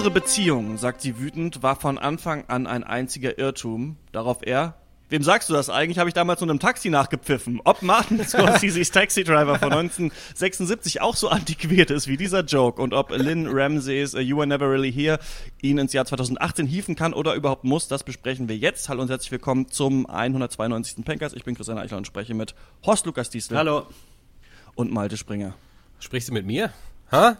Unsere Beziehung, sagt sie wütend, war von Anfang an ein einziger Irrtum. Darauf er, Wem sagst du das eigentlich? Habe ich damals nur einem Taxi nachgepfiffen. Ob Martin Scorsese's Taxi Driver von 1976 auch so antiquiert ist wie dieser Joke und ob Lynn Ramseys uh, You Were Never Really Here ihn ins Jahr 2018 hieven kann oder überhaupt muss, das besprechen wir jetzt. Hallo und herzlich willkommen zum 192. Pankers. Ich bin Christian Eichler und spreche mit Horst Lukas Diesel. Hallo. Und Malte Springer. Sprichst du mit mir? Ha?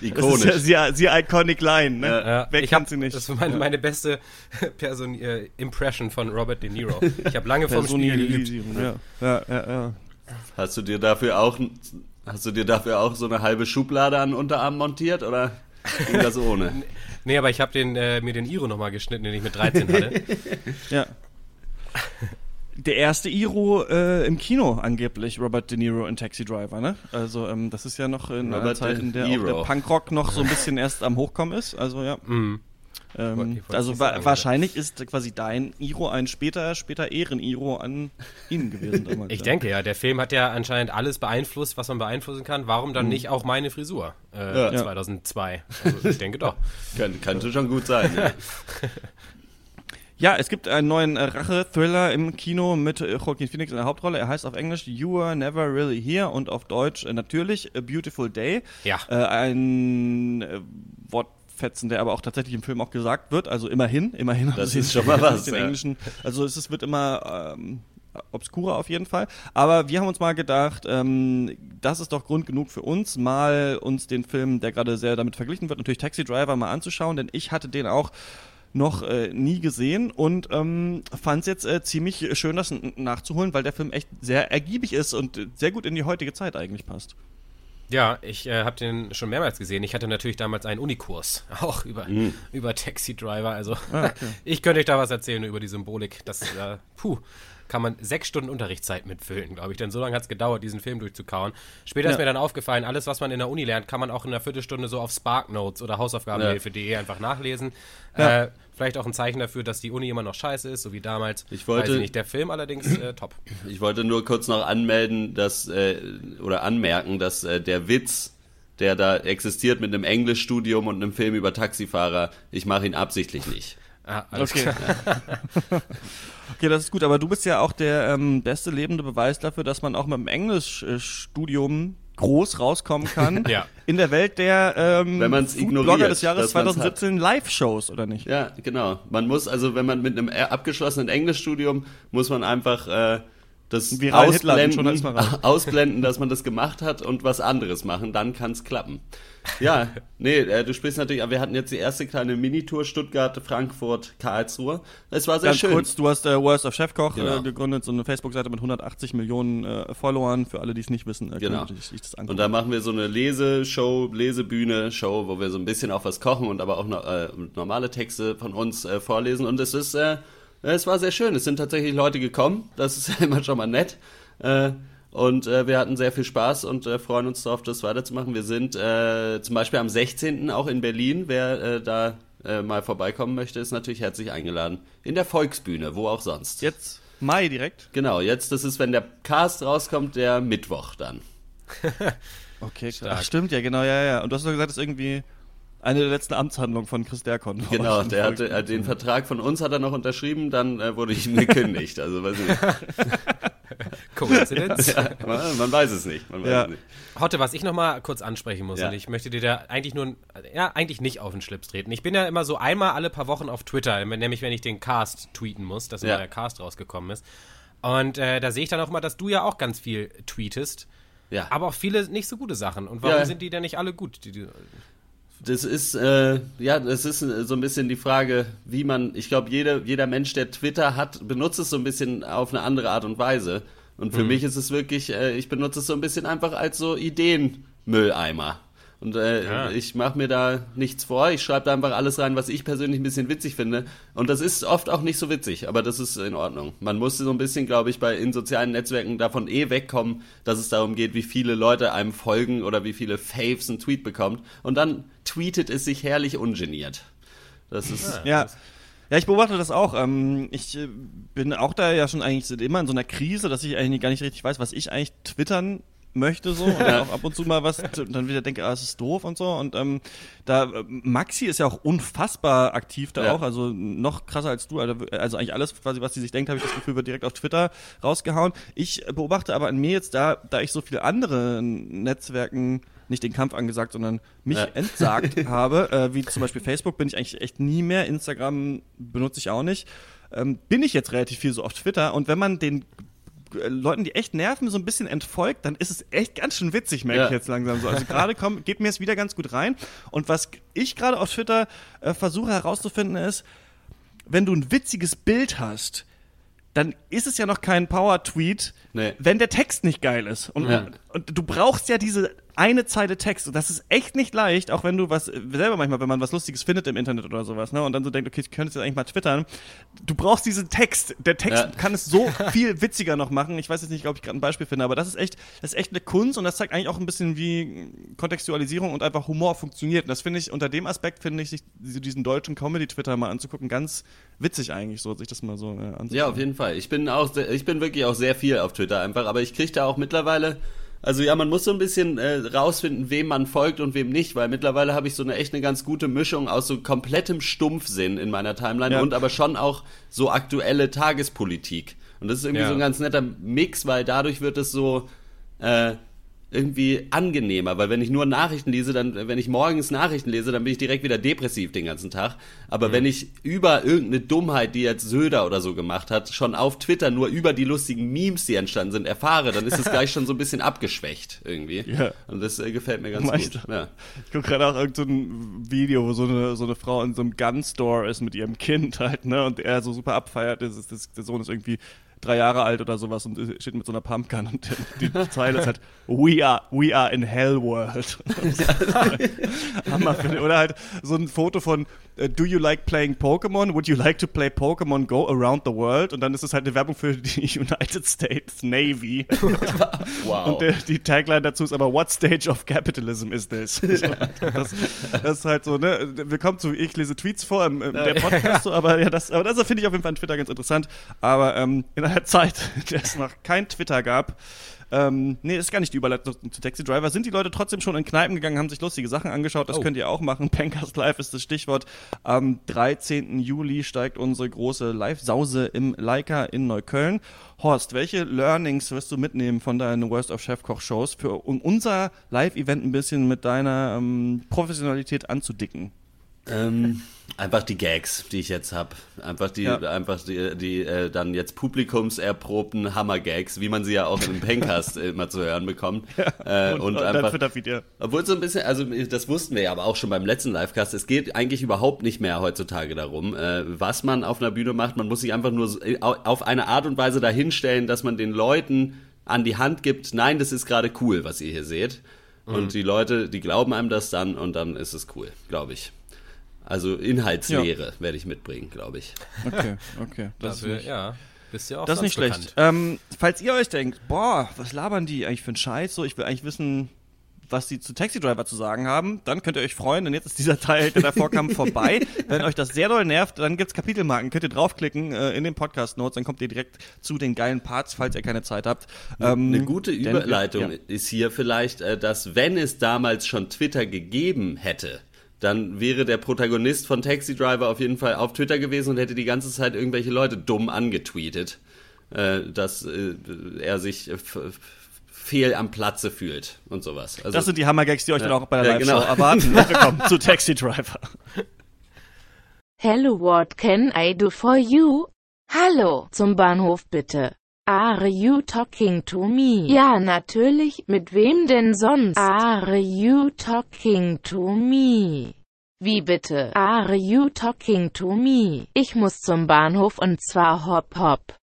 Ikonisch. Das ist ja sie, iconic line, ne? Ja. Wer ich kennt sie nicht? Das war meine, meine beste Person, äh, Impression von Robert De Niro. Ich habe lange vom Spiel geübt. Ja. Ja, ja, ja. Hast du dir dafür auch hast du dir dafür auch so eine halbe Schublade an Unterarm montiert oder ging das ohne? nee, aber ich habe äh, mir den Iro nochmal geschnitten, den ich mit 13 hatte. ja der erste Iro äh, im Kino angeblich, Robert De Niro in Taxi Driver, ne? Also ähm, das ist ja noch in Robert einer Zeit, in der auch der Punkrock noch so ein bisschen erst am Hochkommen ist. Also ja. Mm. Ähm, also wa wahrscheinlich ist quasi dein Iro ein später, später Ehren-Iro an ihn gewesen damals. ich ja. denke ja, der Film hat ja anscheinend alles beeinflusst, was man beeinflussen kann. Warum dann mhm. nicht auch meine Frisur äh, ja. 2002? Also ich denke doch. Kann, könnte schon gut sein. Ja. Es gibt einen neuen äh, Rache-Thriller im Kino mit äh, Joaquin Phoenix in der Hauptrolle. Er heißt auf Englisch You Were Never Really Here und auf Deutsch äh, natürlich A Beautiful Day. Ja. Ein äh, Wortfetzen, der aber auch tatsächlich im Film auch gesagt wird. Also immerhin, immerhin. Das ist schon mal was. Den ja. Englischen. Also es, es wird immer ähm, obskurer auf jeden Fall. Aber wir haben uns mal gedacht, ähm, das ist doch Grund genug für uns, mal uns den Film, der gerade sehr damit verglichen wird, natürlich Taxi Driver mal anzuschauen, denn ich hatte den auch noch äh, nie gesehen und ähm, fand es jetzt äh, ziemlich schön, das nachzuholen, weil der Film echt sehr ergiebig ist und sehr gut in die heutige Zeit eigentlich passt. Ja, ich äh, habe den schon mehrmals gesehen. Ich hatte natürlich damals einen Unikurs, auch über, mhm. über Taxi Driver. Also ah, okay. ich könnte euch da was erzählen über die Symbolik. Das, äh, puh, kann man sechs Stunden Unterrichtszeit mitfüllen, glaube ich. Denn so lange hat es gedauert, diesen Film durchzukauen. Später ja. ist mir dann aufgefallen, alles, was man in der Uni lernt, kann man auch in einer Viertelstunde so auf Sparknotes oder Hausaufgabenhilfe.de ja. einfach nachlesen. Ja. Äh, vielleicht auch ein Zeichen dafür, dass die Uni immer noch scheiße ist, so wie damals. Ich wollte Weiß ich nicht. Der Film allerdings äh, top. Ich wollte nur kurz noch anmelden, dass äh, oder anmerken, dass äh, der Witz der da existiert mit einem Englischstudium und einem Film über Taxifahrer, ich mache ihn absichtlich nicht. Ah, okay. okay, das ist gut, aber du bist ja auch der ähm, beste lebende Beweis dafür, dass man auch mit dem Englischstudium groß rauskommen kann ja. in der Welt der ähm, wenn man's Blogger des Jahres 2017 Live-Shows, oder nicht? Ja, genau. Man muss also, wenn man mit einem abgeschlossenen Englischstudium, muss man einfach äh, das ausblenden, ausblenden, dass man das gemacht hat und was anderes machen, dann kann es klappen. Ja, nee, äh, du sprichst natürlich, aber wir hatten jetzt die erste kleine Minitour Stuttgart, Frankfurt, Karlsruhe. Es war sehr Ganz schön. kurz, du hast äh, Worst of Chefkoch äh, genau. äh, gegründet, so eine Facebook-Seite mit 180 Millionen äh, Followern, für alle, die es nicht wissen. Äh, genau. Ich, ich das und da machen wir so eine Leseshow, Lesebühne, Show, wo wir so ein bisschen auch was kochen und aber auch no, normale Texte von uns vorlesen und es ist es war sehr schön. Es sind tatsächlich Leute gekommen. Das ist immer schon mal nett. Und äh, wir hatten sehr viel Spaß und äh, freuen uns darauf, das weiterzumachen. Wir sind äh, zum Beispiel am 16. auch in Berlin. Wer äh, da äh, mal vorbeikommen möchte, ist natürlich herzlich eingeladen. In der Volksbühne, wo auch sonst. Jetzt Mai direkt? Genau, jetzt, das ist, wenn der Cast rauskommt, der Mittwoch dann. okay, klar. Ach, stimmt, ja, genau, ja, ja. Und du hast doch gesagt, es ist irgendwie eine der letzten Amtshandlungen von Chris Derkon. Genau, der hatte äh, den Vertrag von uns hat er noch unterschrieben, dann äh, wurde ich ihm gekündigt. Also weiß ich nicht. Koinzidenz? Ja, man, man, weiß es nicht. Man weiß ja. es nicht. Hotte, was ich nochmal kurz ansprechen muss, ja. und ich möchte dir da eigentlich nur, ja, eigentlich nicht auf den Schlips treten. Ich bin ja immer so einmal alle paar Wochen auf Twitter, nämlich wenn ich den Cast tweeten muss, dass ja. der Cast rausgekommen ist. Und äh, da sehe ich dann auch mal, dass du ja auch ganz viel tweetest. Ja. Aber auch viele nicht so gute Sachen. Und warum sind die denn nicht alle gut? Die, die, das ist, äh, ja, das ist äh, so ein bisschen die Frage, wie man, ich glaube, jeder, jeder Mensch, der Twitter hat, benutzt es so ein bisschen auf eine andere Art und Weise. Und für mhm. mich ist es wirklich, äh, ich benutze es so ein bisschen einfach als so Ideenmülleimer. Und äh, ja. ich mache mir da nichts vor. Ich schreibe da einfach alles rein, was ich persönlich ein bisschen witzig finde. Und das ist oft auch nicht so witzig, aber das ist in Ordnung. Man muss so ein bisschen, glaube ich, bei in sozialen Netzwerken davon eh wegkommen, dass es darum geht, wie viele Leute einem folgen oder wie viele Faves ein Tweet bekommt. Und dann tweetet es sich herrlich ungeniert. Das ist. Ja. Ja, ich beobachte das auch. Ähm, ich äh, bin auch da ja schon eigentlich immer in so einer Krise, dass ich eigentlich gar nicht richtig weiß, was ich eigentlich twittern möchte so und auch ab und zu mal was dann wieder denke, ah, es ist doof und so und ähm, da Maxi ist ja auch unfassbar aktiv da ja. auch, also noch krasser als du, also, also eigentlich alles quasi was sie sich denkt, habe ich das Gefühl wird direkt auf Twitter rausgehauen. Ich beobachte aber an mir jetzt da, da ich so viele andere Netzwerken nicht den Kampf angesagt, sondern mich ja. entsagt habe, äh, wie zum Beispiel Facebook bin ich eigentlich echt nie mehr, Instagram benutze ich auch nicht, ähm, bin ich jetzt relativ viel so auf Twitter und wenn man den äh, Leuten, die echt nerven, so ein bisschen entfolgt, dann ist es echt ganz schön witzig, merke ja. ich jetzt langsam so. Also gerade geht mir es wieder ganz gut rein. Und was ich gerade auf Twitter äh, versuche herauszufinden ist, wenn du ein witziges Bild hast, dann ist es ja noch kein Power-Tweet, nee. wenn der Text nicht geil ist. Und, ja. und, du brauchst ja diese eine Zeile Text. Und das ist echt nicht leicht, auch wenn du was, selber manchmal, wenn man was Lustiges findet im Internet oder sowas, ne, und dann so denkt, okay, ich könnte es jetzt eigentlich mal twittern. Du brauchst diesen Text. Der Text ja. kann es so viel witziger noch machen. Ich weiß jetzt nicht, ob ich gerade ein Beispiel finde, aber das ist echt, das ist echt eine Kunst und das zeigt eigentlich auch ein bisschen, wie Kontextualisierung und einfach Humor funktioniert. Und das finde ich, unter dem Aspekt finde ich, sich diesen deutschen Comedy-Twitter mal anzugucken, ganz witzig eigentlich, so sich das mal so äh, anzuschauen. Ja, auf jeden Fall. Ich bin auch, sehr, ich bin wirklich auch sehr viel auf Twitter einfach, aber ich kriege da auch mittlerweile also ja, man muss so ein bisschen äh, rausfinden, wem man folgt und wem nicht, weil mittlerweile habe ich so eine echt eine ganz gute Mischung aus so komplettem Stumpfsinn in meiner Timeline ja. und aber schon auch so aktuelle Tagespolitik. Und das ist irgendwie ja. so ein ganz netter Mix, weil dadurch wird es so äh, irgendwie angenehmer, weil wenn ich nur Nachrichten lese, dann, wenn ich morgens Nachrichten lese, dann bin ich direkt wieder depressiv den ganzen Tag. Aber mhm. wenn ich über irgendeine Dummheit, die jetzt Söder oder so gemacht hat, schon auf Twitter nur über die lustigen Memes, die entstanden sind, erfahre, dann ist es gleich schon so ein bisschen abgeschwächt irgendwie. Ja. Und das äh, gefällt mir ganz Meister. gut. Ja. Ich gucke gerade auch irgendein so Video, wo so eine, so eine Frau in so einem Gun-Store ist mit ihrem Kind halt, ne, und er so super abfeiert, das ist, das, der Sohn ist irgendwie drei Jahre alt oder sowas und steht mit so einer Pumpgun und die, die Zeile ist halt We are, we are in Hell World. Hammer, oder halt so ein Foto von uh, Do you like playing Pokémon? Would you like to play Pokémon Go around the world? Und dann ist es halt eine Werbung für die United States Navy. wow. Und der, die Tagline dazu ist aber What stage of capitalism is this? das, das ist halt so, ne? Willkommen zu Ich lese Tweets vor im, im der Podcast, so, aber ja, das, aber das finde ich auf jeden Fall an Twitter ganz interessant. Aber ähm, in der Zeit, in der es noch kein Twitter gab, ähm, nee, ist gar nicht die Überleitung zu Taxi Driver. Sind die Leute trotzdem schon in Kneipen gegangen, haben sich lustige Sachen angeschaut? Das oh. könnt ihr auch machen. Pencast Live ist das Stichwort. Am 13. Juli steigt unsere große Live-Sause im Leica in Neukölln. Horst, welche Learnings wirst du mitnehmen von deinen Worst of Chefkoch-Shows, um unser Live-Event ein bisschen mit deiner ähm, Professionalität anzudicken? Ähm, einfach die Gags, die ich jetzt habe. Einfach die, ja. einfach die, die äh, dann jetzt publikumserprobten Hammer-Gags, wie man sie ja auch im Pencast immer zu hören bekommt. Ja. Äh, und, und, und einfach, Video. Obwohl so ein bisschen, also das wussten wir ja aber auch schon beim letzten Livecast, es geht eigentlich überhaupt nicht mehr heutzutage darum, äh, was man auf einer Bühne macht. Man muss sich einfach nur äh, auf eine Art und Weise dahinstellen, dass man den Leuten an die Hand gibt, nein, das ist gerade cool, was ihr hier seht. Mhm. Und die Leute, die glauben einem das dann und dann ist es cool, glaube ich. Also Inhaltslehre ja. werde ich mitbringen, glaube ich. Okay, okay. Das Dafür, ist ja. Bist ja auch das ist nicht bekannt. schlecht. Ähm, falls ihr euch denkt, boah, was labern die eigentlich für einen Scheiß? So, ich will eigentlich wissen, was die zu Taxi Driver zu sagen haben, dann könnt ihr euch freuen, denn jetzt ist dieser Teil, der davor kam, vorbei. Wenn euch das sehr doll nervt, dann gibt's Kapitelmarken, könnt ihr draufklicken äh, in den Podcast Notes, dann kommt ihr direkt zu den geilen Parts, falls ihr keine Zeit habt. Ähm, Eine gute Überleitung denn, ja. ist hier vielleicht, äh, dass wenn es damals schon Twitter gegeben hätte, dann wäre der Protagonist von Taxi Driver auf jeden Fall auf Twitter gewesen und hätte die ganze Zeit irgendwelche Leute dumm angetweetet, äh, dass äh, er sich äh, fehl am Platze fühlt und sowas. Also, das sind die Hammergags, die euch ja, dann auch bei der ja, Live-Show genau. erwarten. Willkommen zu Taxi Driver. Hello, what can I do for you? Hallo, zum Bahnhof bitte. Are you talking to me? Ja, natürlich. Mit wem denn sonst? Are you talking to me? Wie bitte? Are you talking to me? Ich muss zum Bahnhof und zwar hopp hopp.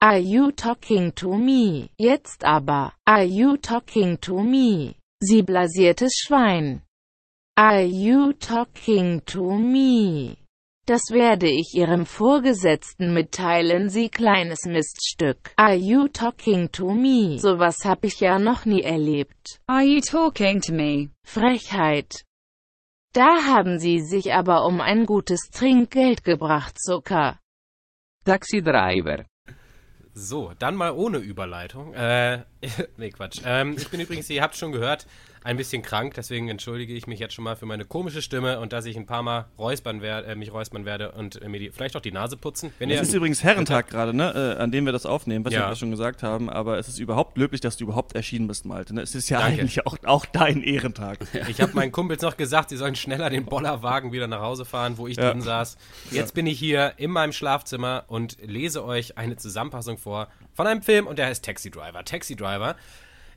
Are you talking to me? Jetzt aber. Are you talking to me? Sie blasiertes Schwein. Are you talking to me? Das werde ich Ihrem Vorgesetzten mitteilen, Sie kleines Miststück. Are you talking to me? Sowas hab ich ja noch nie erlebt. Are you talking to me? Frechheit. Da haben Sie sich aber um ein gutes Trinkgeld gebracht, Zucker. Taxi Driver. So, dann mal ohne Überleitung. Äh, nee, Quatsch. Ähm, ich bin übrigens, ihr habt schon gehört, ein bisschen krank, deswegen entschuldige ich mich jetzt schon mal für meine komische Stimme und dass ich ein paar Mal räuspern werde, äh, mich räuspern werde und äh, mir die, vielleicht auch die Nase putzen. Wenn es ist übrigens Herrentag gerade, ne, äh, an dem wir das aufnehmen, was ja. wir schon gesagt haben, aber es ist überhaupt löblich, dass du überhaupt erschienen bist, Malte. Ne? Es ist ja Danke. eigentlich auch, auch dein Ehrentag. Ich habe meinen Kumpels noch gesagt, sie sollen schneller den Bollerwagen wieder nach Hause fahren, wo ich ja. drin saß. Jetzt ja. bin ich hier in meinem Schlafzimmer und lese euch eine Zusammenfassung vor von einem Film und der heißt Taxi Driver. Taxi Driver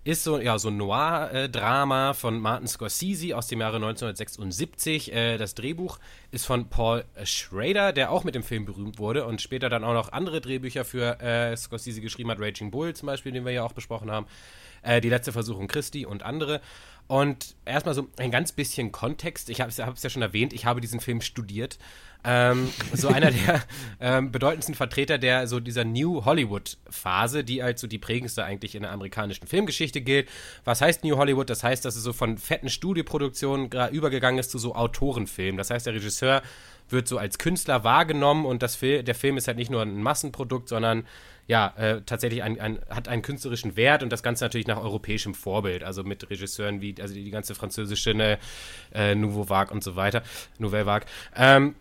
ist so, ja, so ein Noir-Drama von Martin Scorsese aus dem Jahre 1976. Äh, das Drehbuch ist von Paul Schrader, der auch mit dem Film berühmt wurde und später dann auch noch andere Drehbücher für äh, Scorsese geschrieben hat. Raging Bull zum Beispiel, den wir ja auch besprochen haben. Äh, die letzte Versuchung Christi und andere. Und erstmal so ein ganz bisschen Kontext. Ich habe es ja schon erwähnt, ich habe diesen Film studiert ähm, so einer der ähm, bedeutendsten Vertreter der so dieser New Hollywood Phase, die als so die prägendste eigentlich in der amerikanischen Filmgeschichte gilt. Was heißt New Hollywood? Das heißt, dass es so von fetten Studioproduktionen übergegangen ist zu so Autorenfilmen. Das heißt, der Regisseur wird so als Künstler wahrgenommen und das Fil der Film ist halt nicht nur ein Massenprodukt, sondern ja, äh, tatsächlich ein, ein, hat einen künstlerischen Wert und das Ganze natürlich nach europäischem Vorbild, also mit Regisseuren wie, also die, ganze französische ne, äh, Nouveau Vague und so weiter, Nouvelle Vague. Ähm,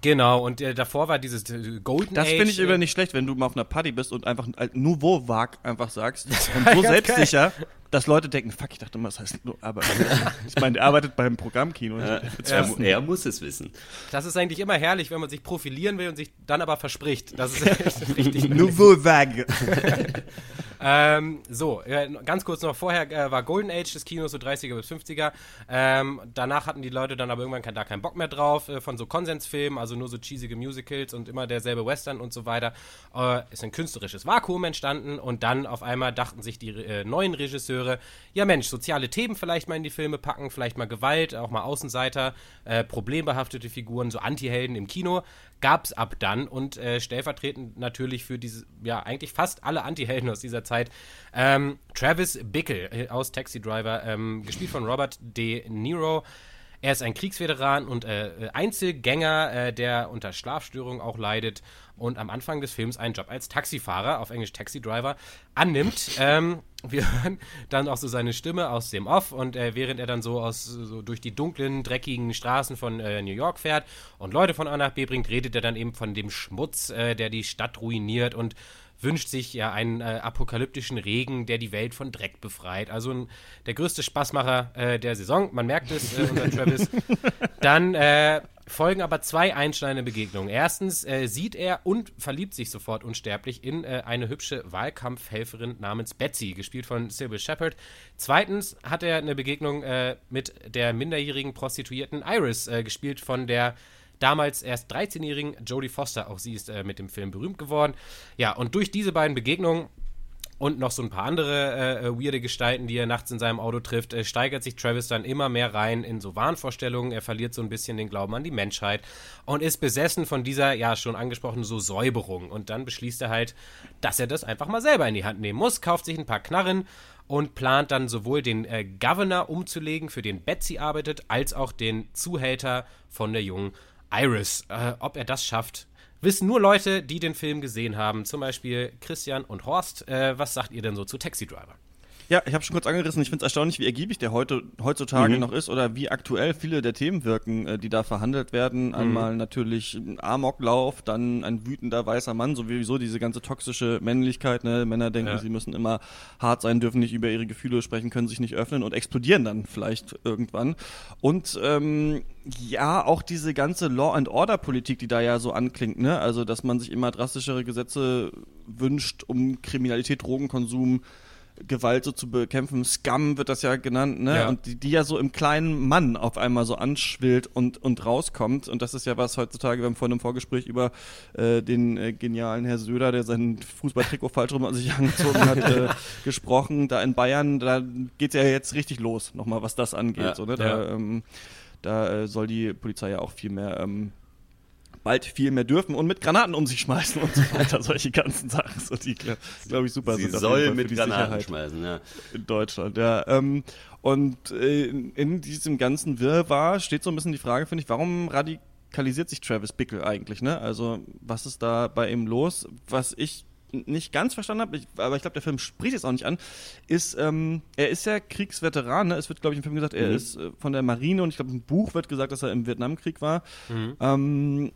Genau, und äh, davor war dieses äh, Golden Das finde ich äh, über nicht schlecht, wenn du mal auf einer Party bist und einfach ein Nouveau Vague einfach sagst. Und so selbstsicher, geil. dass Leute denken, fuck, ich dachte immer, das heißt, aber ich meine, er arbeitet beim Programmkino. Ja, er, er, muss es wissen. Das ist eigentlich immer herrlich, wenn man sich profilieren will und sich dann aber verspricht. Das ist echt richtig. Nouveau Vague. Ähm, so, ganz kurz noch vorher äh, war Golden Age des Kinos, so 30er bis 50er. Ähm, danach hatten die Leute dann aber irgendwann kein, da keinen Bock mehr drauf äh, von so Konsensfilmen, also nur so cheesige Musicals und immer derselbe Western und so weiter. Äh, ist ein künstlerisches Vakuum entstanden und dann auf einmal dachten sich die äh, neuen Regisseure, ja Mensch, soziale Themen vielleicht mal in die Filme packen, vielleicht mal Gewalt, auch mal Außenseiter, äh, problembehaftete Figuren, so Antihelden im Kino gab es ab dann und äh, stellvertretend natürlich für diese, ja, eigentlich fast alle Anti-Helden aus dieser Zeit. Ähm, Travis Bickle äh, aus Taxi Driver, ähm, gespielt von Robert De Niro. Er ist ein Kriegsveteran und äh, Einzelgänger, äh, der unter Schlafstörungen auch leidet und am Anfang des Films einen Job als Taxifahrer, auf Englisch Taxi Driver, annimmt. Ähm, wir hören dann auch so seine Stimme aus dem Off und äh, während er dann so, aus, so durch die dunklen, dreckigen Straßen von äh, New York fährt und Leute von A nach B bringt, redet er dann eben von dem Schmutz, äh, der die Stadt ruiniert und wünscht sich ja einen äh, apokalyptischen Regen, der die Welt von Dreck befreit. Also ein, der größte Spaßmacher äh, der Saison. Man merkt es, äh, unser Travis. Dann äh, folgen aber zwei einschneidende Begegnungen. Erstens äh, sieht er und verliebt sich sofort unsterblich in äh, eine hübsche Wahlkampfhelferin namens Betsy, gespielt von Sybil Shepard. Zweitens hat er eine Begegnung mit der minderjährigen Prostituierten Iris, gespielt von der damals erst 13-jährigen Jodie Foster. Auch sie ist äh, mit dem Film berühmt geworden. Ja, und durch diese beiden Begegnungen und noch so ein paar andere äh, äh, weirde Gestalten, die er nachts in seinem Auto trifft, äh, steigert sich Travis dann immer mehr rein in so Wahnvorstellungen. Er verliert so ein bisschen den Glauben an die Menschheit und ist besessen von dieser, ja, schon angesprochenen so Säuberung. Und dann beschließt er halt, dass er das einfach mal selber in die Hand nehmen muss, kauft sich ein paar Knarren und plant dann sowohl den äh, Governor umzulegen, für den Betsy arbeitet, als auch den Zuhälter von der jungen Iris. Äh, ob er das schafft, wissen nur Leute, die den Film gesehen haben. Zum Beispiel Christian und Horst. Äh, was sagt ihr denn so zu Taxi Driver? Ja, ich habe schon kurz angerissen. Ich finde es erstaunlich, wie ergiebig der heute, heutzutage mhm. noch ist oder wie aktuell viele der Themen wirken, äh, die da verhandelt werden. Mhm. Einmal natürlich Amoklauf, dann ein wütender weißer Mann, sowieso diese ganze toxische Männlichkeit. Ne? Männer denken, ja. sie müssen immer hart sein, dürfen nicht über ihre Gefühle sprechen, können sich nicht öffnen und explodieren dann vielleicht irgendwann. Und ähm, ja, auch diese ganze Law and Order Politik, die da ja so anklingt, ne? Also, dass man sich immer drastischere Gesetze wünscht, um Kriminalität, Drogenkonsum Gewalt so zu bekämpfen. Scum wird das ja genannt, ne? Ja. Und die, die ja so im kleinen Mann auf einmal so anschwillt und, und rauskommt. Und das ist ja was heutzutage, wir haben vorhin im Vorgespräch über äh, den äh, genialen Herr Söder, der sein Fußballtrikot falsch rum an sich angezogen hat, äh, gesprochen. Da in Bayern, da geht's ja jetzt richtig los, nochmal, was das angeht. Ja. So, ne? Da, ja. ähm, da äh, soll die Polizei ja auch viel mehr ähm, bald viel mehr dürfen und mit Granaten um sich schmeißen und so weiter. Solche ganzen Sachen, so die, glaube ich, super Sie sind. soll mit Granaten Sicherheit schmeißen, ja. In Deutschland, ja. Ähm, und äh, in diesem ganzen Wirrwarr steht so ein bisschen die Frage, finde ich, warum radikalisiert sich Travis Bickle eigentlich, ne? Also, was ist da bei ihm los? Was ich nicht ganz verstanden habe, ich, aber ich glaube, der Film spricht es auch nicht an, ist, ähm, er ist ja Kriegsveteran. Ne? Es wird, glaube ich, im Film gesagt, er Mhm. ist äh, von der Marine und ich glaube, im Buch wird gesagt, dass er im Vietnamkrieg war. Mhm. Ähm,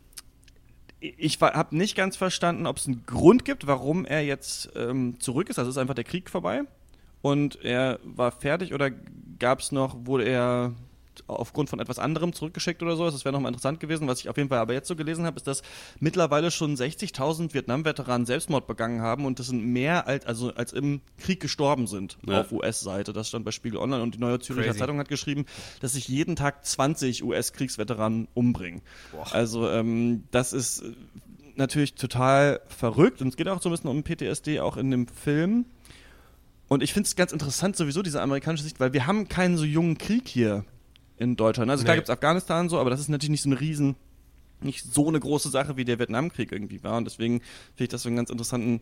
ich habe nicht ganz verstanden, ob es einen Grund gibt, warum er jetzt ähm, zurück ist. Also ist einfach der Krieg vorbei und er war fertig oder gab es noch, wurde er aufgrund von etwas anderem zurückgeschickt oder so? Das wäre nochmal interessant gewesen. Was ich auf jeden Fall aber jetzt so gelesen habe, ist, dass mittlerweile schon 60.000 Vietnam-Veteranen Selbstmord begangen haben und das sind mehr als, also als im Krieg gestorben sind Ja. auf US-Seite. Das stand bei Spiegel Online und die Neue Zürcher Crazy. Zeitung hat geschrieben, dass sich jeden Tag 20 US-Kriegsveteranen umbringen. Also ähm, das ist äh, natürlich total verrückt und es geht auch so ein bisschen um PTSD auch in dem Film. Und ich finde es ganz interessant sowieso, diese amerikanische Sicht, weil wir haben keinen so jungen Krieg hier in Deutschland. Also klar Nee. gibt es Afghanistan so, aber das ist natürlich nicht so eine riesen, nicht so eine große Sache, wie der Vietnamkrieg irgendwie war. Und deswegen finde ich das so einen ganz interessanten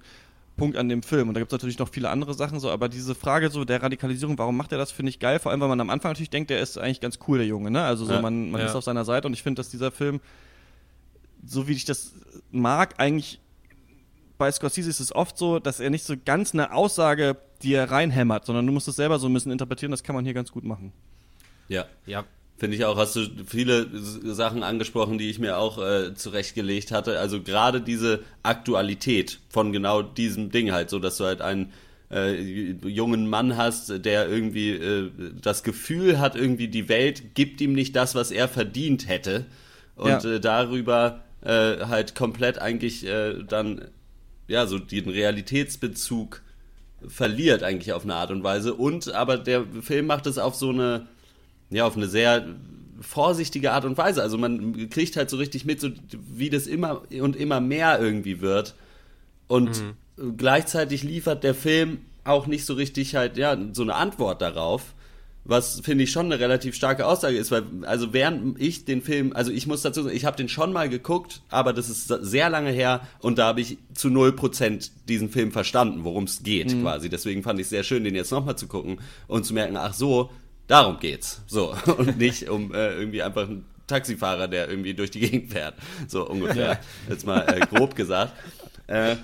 Punkt an dem Film. Und da gibt es natürlich noch viele andere Sachen so, aber diese Frage so der Radikalisierung, warum macht er das, finde ich geil, vor allem, weil man am Anfang natürlich denkt, der ist eigentlich ganz cool, der Junge, ne? Also so, Ja. man, man Ja. ist auf seiner Seite und ich finde, dass dieser Film, so wie ich das mag, eigentlich bei Scorsese ist es oft so, dass er nicht so ganz eine Aussage dir reinhämmert, sondern du musst es selber so ein bisschen interpretieren, das kann man hier ganz gut machen. Ja. Ja, Finde ich auch, hast du viele Sachen angesprochen, die ich mir auch äh, zurechtgelegt hatte. Also gerade diese Aktualität von genau diesem Ding halt, so dass du halt einen äh, jungen Mann hast, der irgendwie äh, das Gefühl hat, irgendwie die Welt gibt ihm nicht das, was er verdient hätte. Und Ja. äh, darüber äh, halt komplett eigentlich äh, dann ja so den Realitätsbezug verliert eigentlich auf eine Art und Weise. Und aber der Film macht es auf so eine ja, auf eine sehr vorsichtige Art und Weise. Also man kriegt halt so richtig mit, so wie das immer und immer mehr irgendwie wird. Und gleichzeitig liefert der Film auch nicht so richtig halt, ja, so eine Antwort darauf. Was finde ich schon eine relativ starke Aussage ist, weil, also während ich den Film, also ich muss dazu sagen, ich habe den schon mal geguckt, aber das ist sehr lange her und da habe ich zu 0% diesen Film verstanden, worum es geht quasi. Deswegen fand ich es sehr schön, den jetzt nochmal zu gucken und zu merken, ach so, darum geht's. So. Und nicht um äh, irgendwie einfach einen Taxifahrer, der irgendwie durch die Gegend fährt. So ungefähr. Jetzt mal äh, grob gesagt. Äh,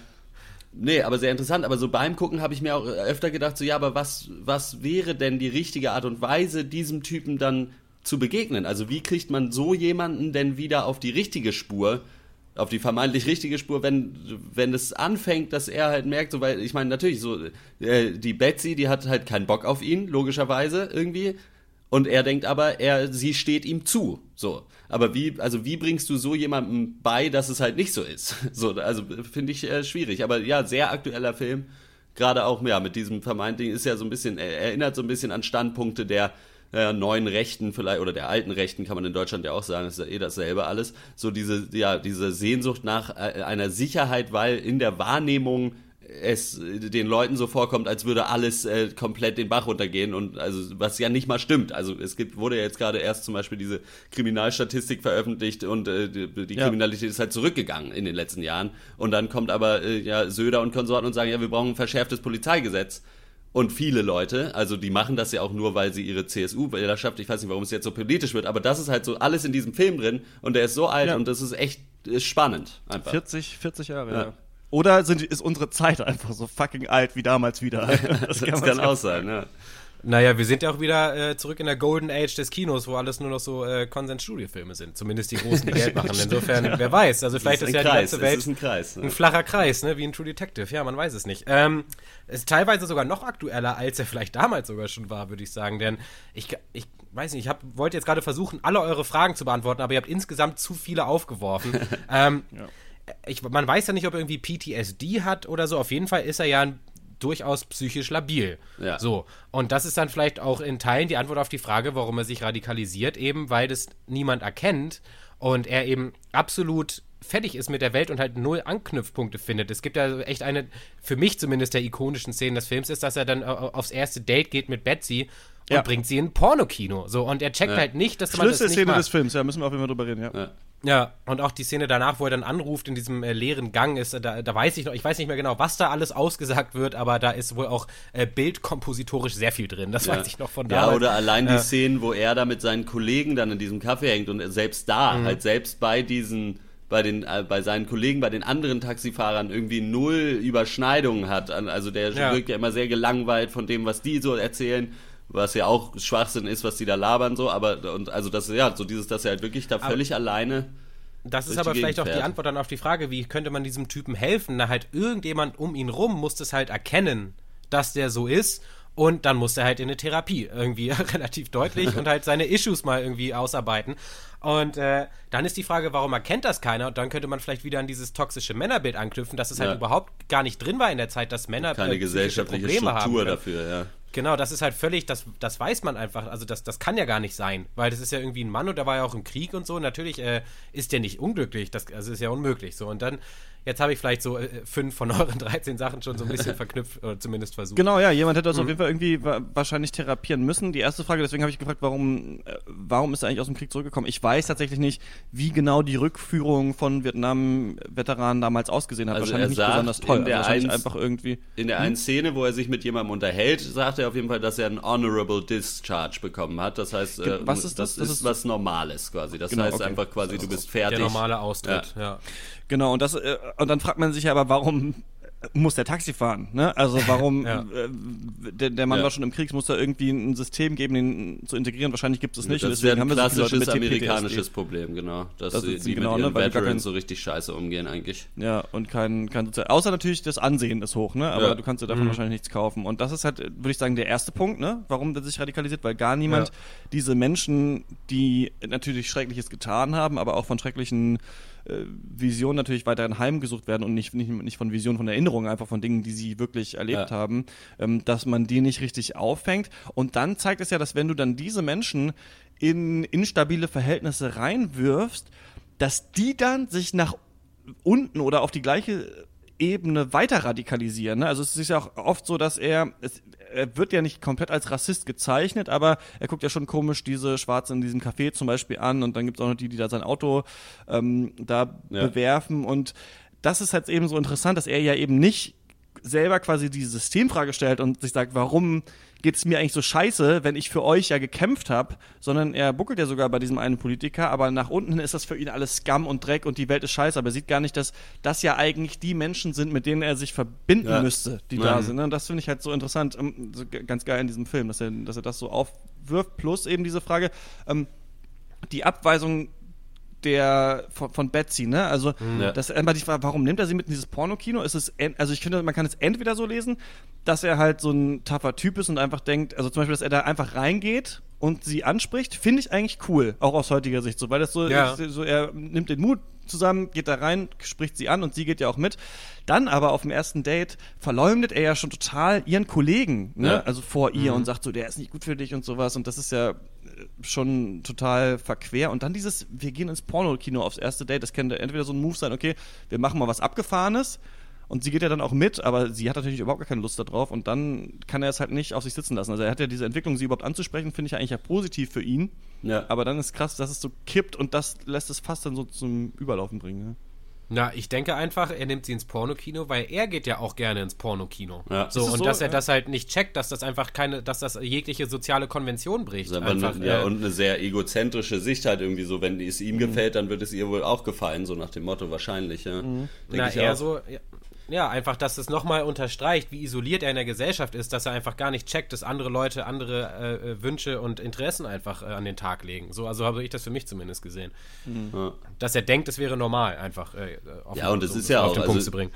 Nee, aber sehr interessant. Aber so beim Gucken habe ich mir auch öfter gedacht, so ja, aber was, was wäre denn die richtige Art und Weise, diesem Typen dann zu begegnen? Also wie kriegt man so jemanden denn wieder auf die richtige Spur, auf die vermeintlich richtige Spur, wenn, wenn es anfängt, dass er halt merkt, so, weil ich meine, natürlich, so, äh, die Betsy, die hat halt keinen Bock auf ihn, logischerweise irgendwie. Und er denkt aber, er, sie steht ihm zu. So. Aber wie, also wie bringst du so jemandem bei, dass es halt nicht so ist? So, also finde ich äh, schwierig. Aber ja, sehr aktueller Film. Gerade auch, ja, mit diesem vermeintlichen ist ja so ein bisschen, er erinnert so ein bisschen an Standpunkte der äh, neuen Rechten vielleicht, oder der alten Rechten, kann man in Deutschland ja auch sagen, ist ja eh dasselbe alles. So diese, ja, diese Sehnsucht nach äh, einer Sicherheit, weil in der Wahrnehmung es den Leuten so vorkommt, als würde alles äh, komplett den Bach runtergehen und also was ja nicht mal stimmt. Also es gibt wurde ja jetzt gerade erst zum Beispiel diese Kriminalstatistik veröffentlicht und äh, die, die Ja. Kriminalität ist halt zurückgegangen in den letzten Jahren und dann kommt aber äh, ja Söder und Konsorten und sagen ja wir brauchen ein verschärftes Polizeigesetz. Und viele Leute, also die machen das ja auch nur, weil sie ihre CSU-Wählerschaft, ich weiß nicht, warum es jetzt so politisch wird, aber das ist halt so alles in diesem Film drin und der ist so alt Ja. und das ist echt ist spannend einfach. 40, 40 Jahre, Ja. ja. Oder sind, ist unsere Zeit einfach so fucking alt wie damals wieder? Das, kann sich auch sein, ja. Naja, wir sind ja auch wieder äh, zurück in der Golden Age des Kinos, wo alles nur noch so äh, Konsens-Studio-Filme sind. Zumindest die großen, die Geld machen. Insofern, wer weiß. Also vielleicht ist, ist ja Kreis, die ganze Welt ist ein Kreis, ne? ein flacher Kreis, ne? wie ein True Detective. Ja, man weiß es nicht. Ähm, ist teilweise sogar noch aktueller, als er vielleicht damals sogar schon war, würde ich sagen. Denn ich, ich weiß nicht, ich hab, wollte jetzt gerade versuchen, alle eure Fragen zu beantworten, aber ihr habt insgesamt zu viele aufgeworfen. ähm, ich, man weiß ja nicht, ob er irgendwie PTSD hat oder so. Auf jeden Fall ist er ja ein durchaus psychisch labil. Ja. So. Und das ist dann vielleicht auch in Teilen die Antwort auf die Frage, warum er sich radikalisiert, eben weil das niemand erkennt und er eben absolut fertig ist mit der Welt und halt null Anknüpfpunkte findet. Es gibt ja echt eine, für mich zumindest der ikonischen Szenen des Films, ist, dass er dann äh, aufs erste Date geht mit Betsy und Ja. bringt sie in ein Pornokino. So, und er checkt halt nicht, dass man das nicht Schlüsselszene macht. des Films, ja, müssen wir auf jeden Fall drüber reden, ja. Ja. Ja, und auch die Szene danach, wo er dann anruft in diesem äh, leeren Gang, ist, äh, da, da weiß ich noch, ich weiß nicht mehr genau, was da alles ausgesagt wird, aber da ist wohl auch äh, bildkompositorisch sehr viel drin. Das weiß ich noch von Ja, damals. oder allein die Äh, Szenen, wo er da mit seinen Kollegen dann in diesem Café hängt und selbst da, Mhm. halt selbst bei diesen bei den äh, bei seinen Kollegen, bei den anderen Taxifahrern irgendwie null Überschneidungen hat. Also der Ja. wirkt ja immer sehr gelangweilt von dem, was die so erzählen, was ja auch Schwachsinn ist, was die da labern so, aber und also das ja, so dieses, dass er halt wirklich da völlig alleine Das ist aber vielleicht auch die. Antwort dann auf die Frage, wie könnte man diesem Typen helfen? Na, halt irgendjemand um ihn rum muss es halt erkennen, dass der so ist. Und dann muss er halt in eine Therapie irgendwie relativ deutlich und halt seine Issues mal irgendwie ausarbeiten. Und äh, dann ist die Frage, warum erkennt das keiner? Und dann könnte man vielleicht wieder an dieses toxische Männerbild anknüpfen, dass es halt Ja. überhaupt gar nicht drin war in der Zeit, dass Männer keine äh, gesellschaftliche Probleme haben Struktur können. dafür, ja. Genau, das ist halt völlig, das, das weiß man einfach, also das, das kann ja gar nicht sein, weil das ist ja irgendwie ein Mann und der war ja auch im Krieg und so, natürlich äh, ist der nicht unglücklich, das also ist ja unmöglich so. Und dann, jetzt habe ich vielleicht so äh, fünf von euren 13 Sachen schon so ein bisschen verknüpft oder zumindest versucht. Genau, ja, jemand hätte das Mhm. auf jeden Fall irgendwie wa wahrscheinlich therapieren müssen. Die erste Frage, deswegen habe ich gefragt, warum, äh, warum ist er eigentlich aus dem Krieg zurückgekommen? Ich weiß tatsächlich nicht, wie genau die Rückführung von Vietnam-Veteranen damals ausgesehen hat. Also wahrscheinlich er nicht besonders toll. in der also einfach irgendwie. In der einen Szene, wo er sich mit jemandem unterhält, sagt er auf jeden Fall, dass er einen Honorable Discharge bekommen hat. Das heißt, äh, was ist das? Das, Das ist ist- was Normales quasi. Das Genau, heißt okay. einfach quasi, du bist fertig. der normale Austritt, ja. Genau, und das, äh, und dann fragt man sich ja aber, warum muss der Taxi fahren? Ne? Also warum, Ja. äh, der, der Mann Ja. war schon im Krieg, muss da irgendwie ein System geben, den zu integrieren. Wahrscheinlich gibt es nicht. Das ist deswegen ein so klassisches mit TPTSD. amerikanisches Problem, genau. Dass Das die, die genau, mit ne, ihren weil du gar kein- Veterans so richtig scheiße umgehen eigentlich. Ja, und kein, kein Sozial. Außer natürlich das Ansehen ist hoch, ne? Aber Ja. du kannst dir davon wahrscheinlich nichts kaufen. Und das ist halt, würde ich sagen, der erste Punkt, ne? Warum der sich radikalisiert, weil gar niemand Ja. diese Menschen, die natürlich Schreckliches getan haben, aber auch von schrecklichen äh, Visionen natürlich weiterhin heimgesucht werden und nicht, nicht, nicht von Visionen, von Erinnerungen, einfach von Dingen, die sie wirklich erlebt Ja. haben, ähm, dass man die nicht richtig auffängt. Und dann zeigt es ja, dass wenn du dann diese Menschen in instabile Verhältnisse reinwirfst, dass die dann sich nach unten oder auf die gleiche Ebene weiter radikalisieren. Ne? Also es ist ja auch oft so, dass er, es, er wird ja nicht komplett als Rassist gezeichnet, aber er guckt ja schon komisch diese Schwarze in diesem Café zum Beispiel an und dann gibt es auch noch die, die da sein Auto ähm, da Ja. bewerfen und das ist halt eben so interessant, dass er ja eben nicht selber quasi die Systemfrage stellt und sich sagt, warum geht es mir eigentlich so scheiße, wenn ich für euch ja gekämpft habe, sondern er buckelt ja sogar bei diesem einen Politiker, aber nach unten ist das für ihn alles Scam und Dreck und die Welt ist scheiße, aber er sieht gar nicht, dass das ja eigentlich die Menschen sind, mit denen er sich verbinden Ja. müsste, die Ja. da sind. Ne? Und das finde ich halt so interessant, ähm, ganz geil in diesem Film, dass er, dass er das so aufwirft, plus eben diese Frage, ähm, die Abweisung der von, von Betsy, ne? Also Ja. das einmal die Frage, warum nimmt er sie mit in dieses Pornokino? Ist es also ich finde, man kann es entweder so lesen, dass er halt so ein taffer Typ ist und einfach denkt, also zum Beispiel, dass er da einfach reingeht und sie anspricht, finde ich eigentlich cool, auch aus heutiger Sicht so, weil das so, Ja. so er nimmt den Mut zusammen, geht da rein, spricht sie an und sie geht ja auch mit. Dann aber auf dem ersten Date verleumdet er ja schon total ihren Kollegen, ne? Ja. Also vor ihr und sagt so, der ist nicht gut für dich und sowas und das ist ja schon total verquer. Und dann dieses, wir gehen ins Pornokino aufs erste Date, das könnte entweder so ein Move sein, okay, wir machen mal was Abgefahrenes und sie geht ja dann auch mit, aber sie hat natürlich überhaupt gar keine Lust darauf und dann kann er es halt nicht auf sich sitzen lassen. Also er hat ja diese Entwicklung, sie überhaupt anzusprechen, finde ich ja eigentlich ja positiv für ihn. Ja. Aber dann ist krass, dass es so kippt und das lässt es fast dann so zum Überlaufen bringen. Ne? Na, ich denke einfach, er nimmt sie ins Pornokino, weil er geht ja auch gerne ins Pornokino. Ja. So, und so? dass er Ja. das halt nicht checkt, dass das einfach keine, dass das jegliche soziale Konvention bricht. Einfach, ja, äh, und eine sehr egozentrische Sicht halt irgendwie so, wenn es Mhm. ihm gefällt, dann wird es ihr wohl auch gefallen, so nach dem Motto wahrscheinlich, ja. Mhm. Na, ich eher auch. so, ja, einfach, dass es nochmal unterstreicht, wie isoliert er in der Gesellschaft ist, dass er einfach gar nicht checkt, dass andere Leute andere äh, äh, Wünsche und Interessen einfach äh, an den Tag legen. So, also habe ich das für mich zumindest gesehen. Ja. Dass er denkt, es wäre normal, einfach äh, auf, Ja, und es so, ist ja auf auch, den also- Punkt zu bringen.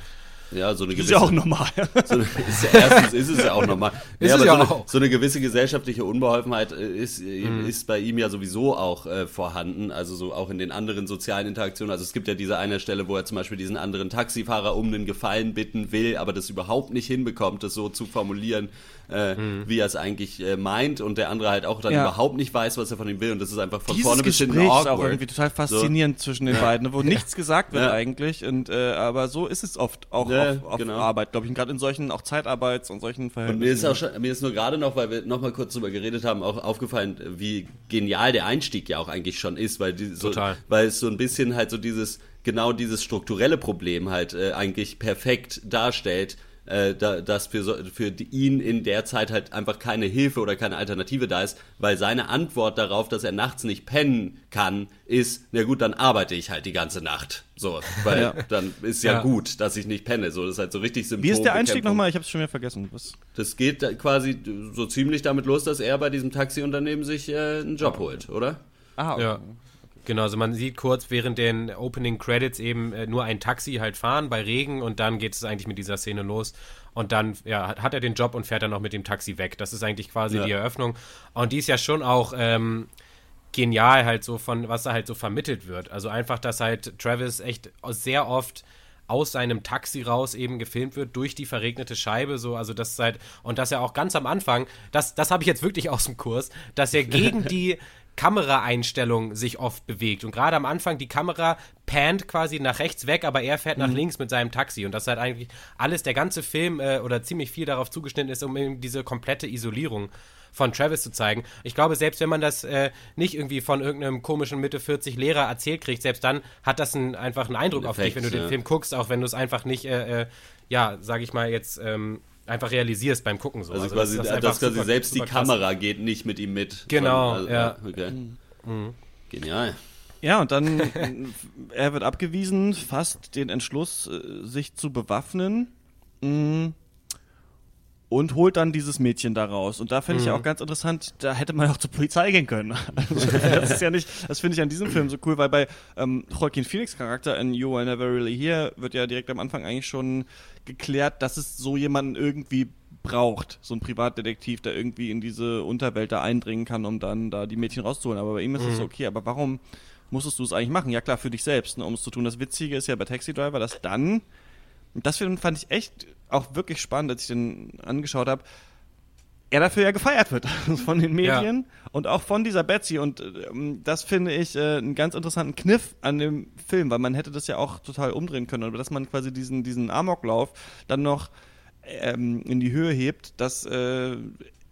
Ja, so eine Das ist gewisse, ja auch normal. so eine, ist ja, erstens ist es ja auch normal. Ist ja, es ja so, eine, auch. so eine gewisse gesellschaftliche Unbeholfenheit äh, ist, äh, Mhm. ist bei ihm ja sowieso auch äh, vorhanden, also so auch in den anderen sozialen Interaktionen. Also es gibt ja diese eine Stelle, wo er zum Beispiel diesen anderen Taxifahrer um einen Gefallen bitten will, aber das überhaupt nicht hinbekommt, das so zu formulieren, äh, Mhm. wie er es eigentlich äh, meint und der andere halt auch dann Ja. überhaupt nicht weiß, was er von ihm will und das ist einfach von Dieses vorne bis hinten Gespräch ist auch awkward. irgendwie total faszinierend zwischen den beiden, ne, wo nichts gesagt wird Ja. eigentlich. Und äh, aber so ist es oft auch Ja, auf, auf genau. Arbeit, glaube ich. Und gerade in solchen auch Zeitarbeits und solchen Und Verhältnissen. mir ist auch schon, mir ist nur gerade noch, weil wir noch mal kurz drüber geredet haben, auch aufgefallen, wie genial der Einstieg ja auch eigentlich schon ist, weil die, so, Total. weil es so ein bisschen halt so dieses genau dieses strukturelle Problem halt äh, eigentlich perfekt darstellt, äh, da, dass für, so, für ihn in der Zeit halt einfach keine Hilfe oder keine Alternative da ist, weil seine Antwort darauf, dass er nachts nicht pennen kann, ist, na gut, dann arbeite ich halt die ganze Nacht. So, weil ja. dann ist ja, ja, gut, dass ich nicht penne. So, das ist halt so richtig Symptom. Wie ist der Einstieg nochmal? Ich habe es schon wieder vergessen. Was? Das geht quasi so ziemlich damit los, dass er bei diesem Taxiunternehmen sich äh, einen Job oh. holt, oder? Ah, okay. Ja. Genau, also man sieht kurz während den Opening Credits eben äh, nur ein Taxi halt fahren bei Regen und dann geht es eigentlich mit dieser Szene los. Und dann ja, hat er den Job und fährt dann noch mit dem Taxi weg. Das ist eigentlich quasi ja. die Eröffnung. Und die ist ja schon auch ähm, genial halt so von, was da halt so vermittelt wird. Also einfach, dass halt Travis echt sehr oft aus seinem Taxi raus eben gefilmt wird durch die verregnete Scheibe so also das ist halt und dass er auch ganz am Anfang das das habe ich jetzt wirklich aus dem Kurs dass er gegen die Kameraeinstellung sich oft bewegt. Und gerade am Anfang, die Kamera pannt quasi nach rechts weg, aber er fährt nach mhm. links mit seinem Taxi. Und das hat eigentlich alles, der ganze Film äh, oder ziemlich viel darauf zugeschnitten ist, um eben diese komplette Isolierung von Travis zu zeigen. Ich glaube, selbst wenn man das äh, nicht irgendwie von irgendeinem komischen Mitte 40 Lehrer erzählt kriegt, selbst dann hat das ein, einfach einen Eindruck Effekt, auf dich, wenn du den Film guckst, auch wenn du es einfach nicht, äh, äh, ja, sag ich mal jetzt, ähm, einfach realisierst beim Gucken so. Also, also quasi, das, das dass quasi super, selbst super die krass. Kamera geht nicht mit ihm mit. Genau, von, also, ja. Okay. Mhm. Genial. Ja, und dann, er wird abgewiesen, fasst den Entschluss, äh, sich zu bewaffnen. Mhm und holt dann dieses Mädchen da raus. Und da finde ich ja mhm. auch ganz interessant, da hätte man auch zur Polizei gehen können. Also, das ist ja nicht, das finde ich an diesem Film so cool, weil bei ähm, Joaquin Phoenix Charakter in You Are Never Really Here wird ja direkt am Anfang eigentlich schon geklärt, dass es so jemanden irgendwie braucht, so ein Privatdetektiv, der irgendwie in diese Unterwelt da eindringen kann, um dann da die Mädchen rauszuholen. Aber bei ihm ist es mhm. okay, aber warum musstest du es eigentlich machen? Ja klar, für dich selbst, ne, um es zu tun. Das Witzige ist ja bei Taxi Driver, dass dann, das fand ich echt auch wirklich spannend, als ich den angeschaut habe, er dafür ja gefeiert wird von den Medien ja. und auch von dieser Betsy. Und ähm, das finde ich äh, einen ganz interessanten Kniff an dem Film, weil man hätte das ja auch total umdrehen können, aber dass man quasi diesen, diesen Amoklauf dann noch ähm, in die Höhe hebt, das äh,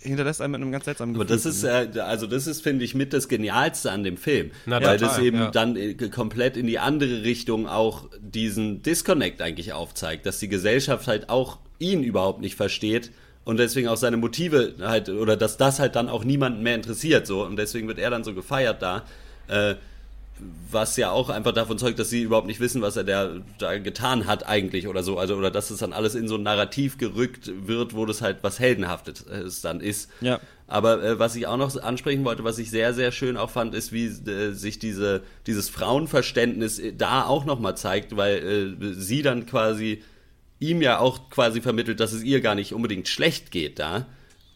hinterlässt einen mit einem ganz seltsamen Gefühl. Aber das ist, äh, also das ist, finde ich, mit das Genialste an dem Film. Na, weil total, das eben ja. dann äh, komplett in die andere Richtung auch diesen Disconnect eigentlich aufzeigt, dass die Gesellschaft halt auch ihn überhaupt nicht versteht und deswegen auch seine Motive halt, oder dass das halt dann auch niemanden mehr interessiert, so. Und deswegen wird er dann so gefeiert da. Äh, was ja auch einfach davon zeugt, dass sie überhaupt nicht wissen, was er da, da getan hat eigentlich oder so. Also, oder dass es dann alles in so ein Narrativ gerückt wird, wo das halt was Heldenhaftes äh, dann ist. Ja. Aber äh, was ich auch noch ansprechen wollte, was ich sehr, sehr schön auch fand, ist, wie äh, sich diese, dieses Frauenverständnis äh, da auch nochmal zeigt, weil äh, sie dann quasi ihm ja auch quasi vermittelt, dass es ihr gar nicht unbedingt schlecht geht da.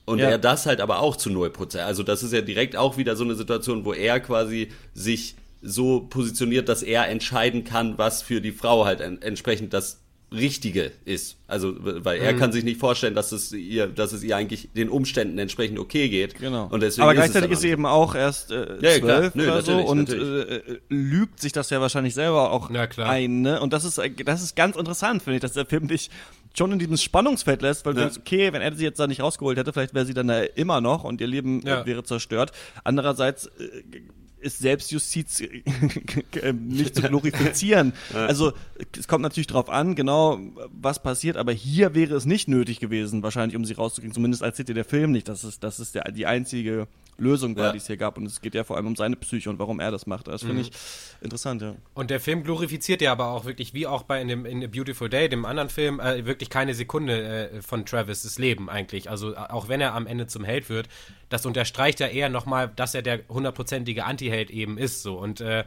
Und ja. er das halt aber auch zu 0%. Also das ist ja direkt auch wieder so eine Situation, wo er quasi sich so positioniert, dass er entscheiden kann, was für die Frau halt entsprechend das Richtige ist. Also, weil er mhm. kann sich nicht vorstellen, dass es ihr, dass es ihr eigentlich den Umständen entsprechend okay geht. Genau. Und deswegen Aber gleichzeitig ist, sie eben auch erst äh, ja, zwölf Nö, oder so und äh, lügt sich das ja wahrscheinlich selber auch ein. Ne? Und das ist, das ist ganz interessant, finde ich, dass der Film dich schon in diesem Spannungsfeld lässt, weil ja. du denkst, okay, wenn er sie jetzt da nicht rausgeholt hätte, vielleicht wäre sie dann da immer noch und ihr Leben ja. wäre zerstört. Andererseits äh, ist Selbstjustiz äh, nicht zu glorifizieren. Also es kommt natürlich darauf an, genau was passiert, aber hier wäre es nicht nötig gewesen, wahrscheinlich, um sie rauszukriegen. Zumindest erzählt dir der Film nicht. Das ist, das ist der, die einzige Lösung war, ja. die es hier gab. Und es geht ja vor allem um seine Psyche und warum er das macht. Das finde mhm. ich interessant, ja. Und der Film glorifiziert ja aber auch wirklich, wie auch bei in dem in A Beautiful Day, dem anderen Film, äh, wirklich keine Sekunde äh, von Travis' Leben eigentlich. Also auch wenn er am Ende zum Held wird, das unterstreicht ja eher nochmal, dass er der hundertprozentige Anti-Held eben ist. So. Und äh,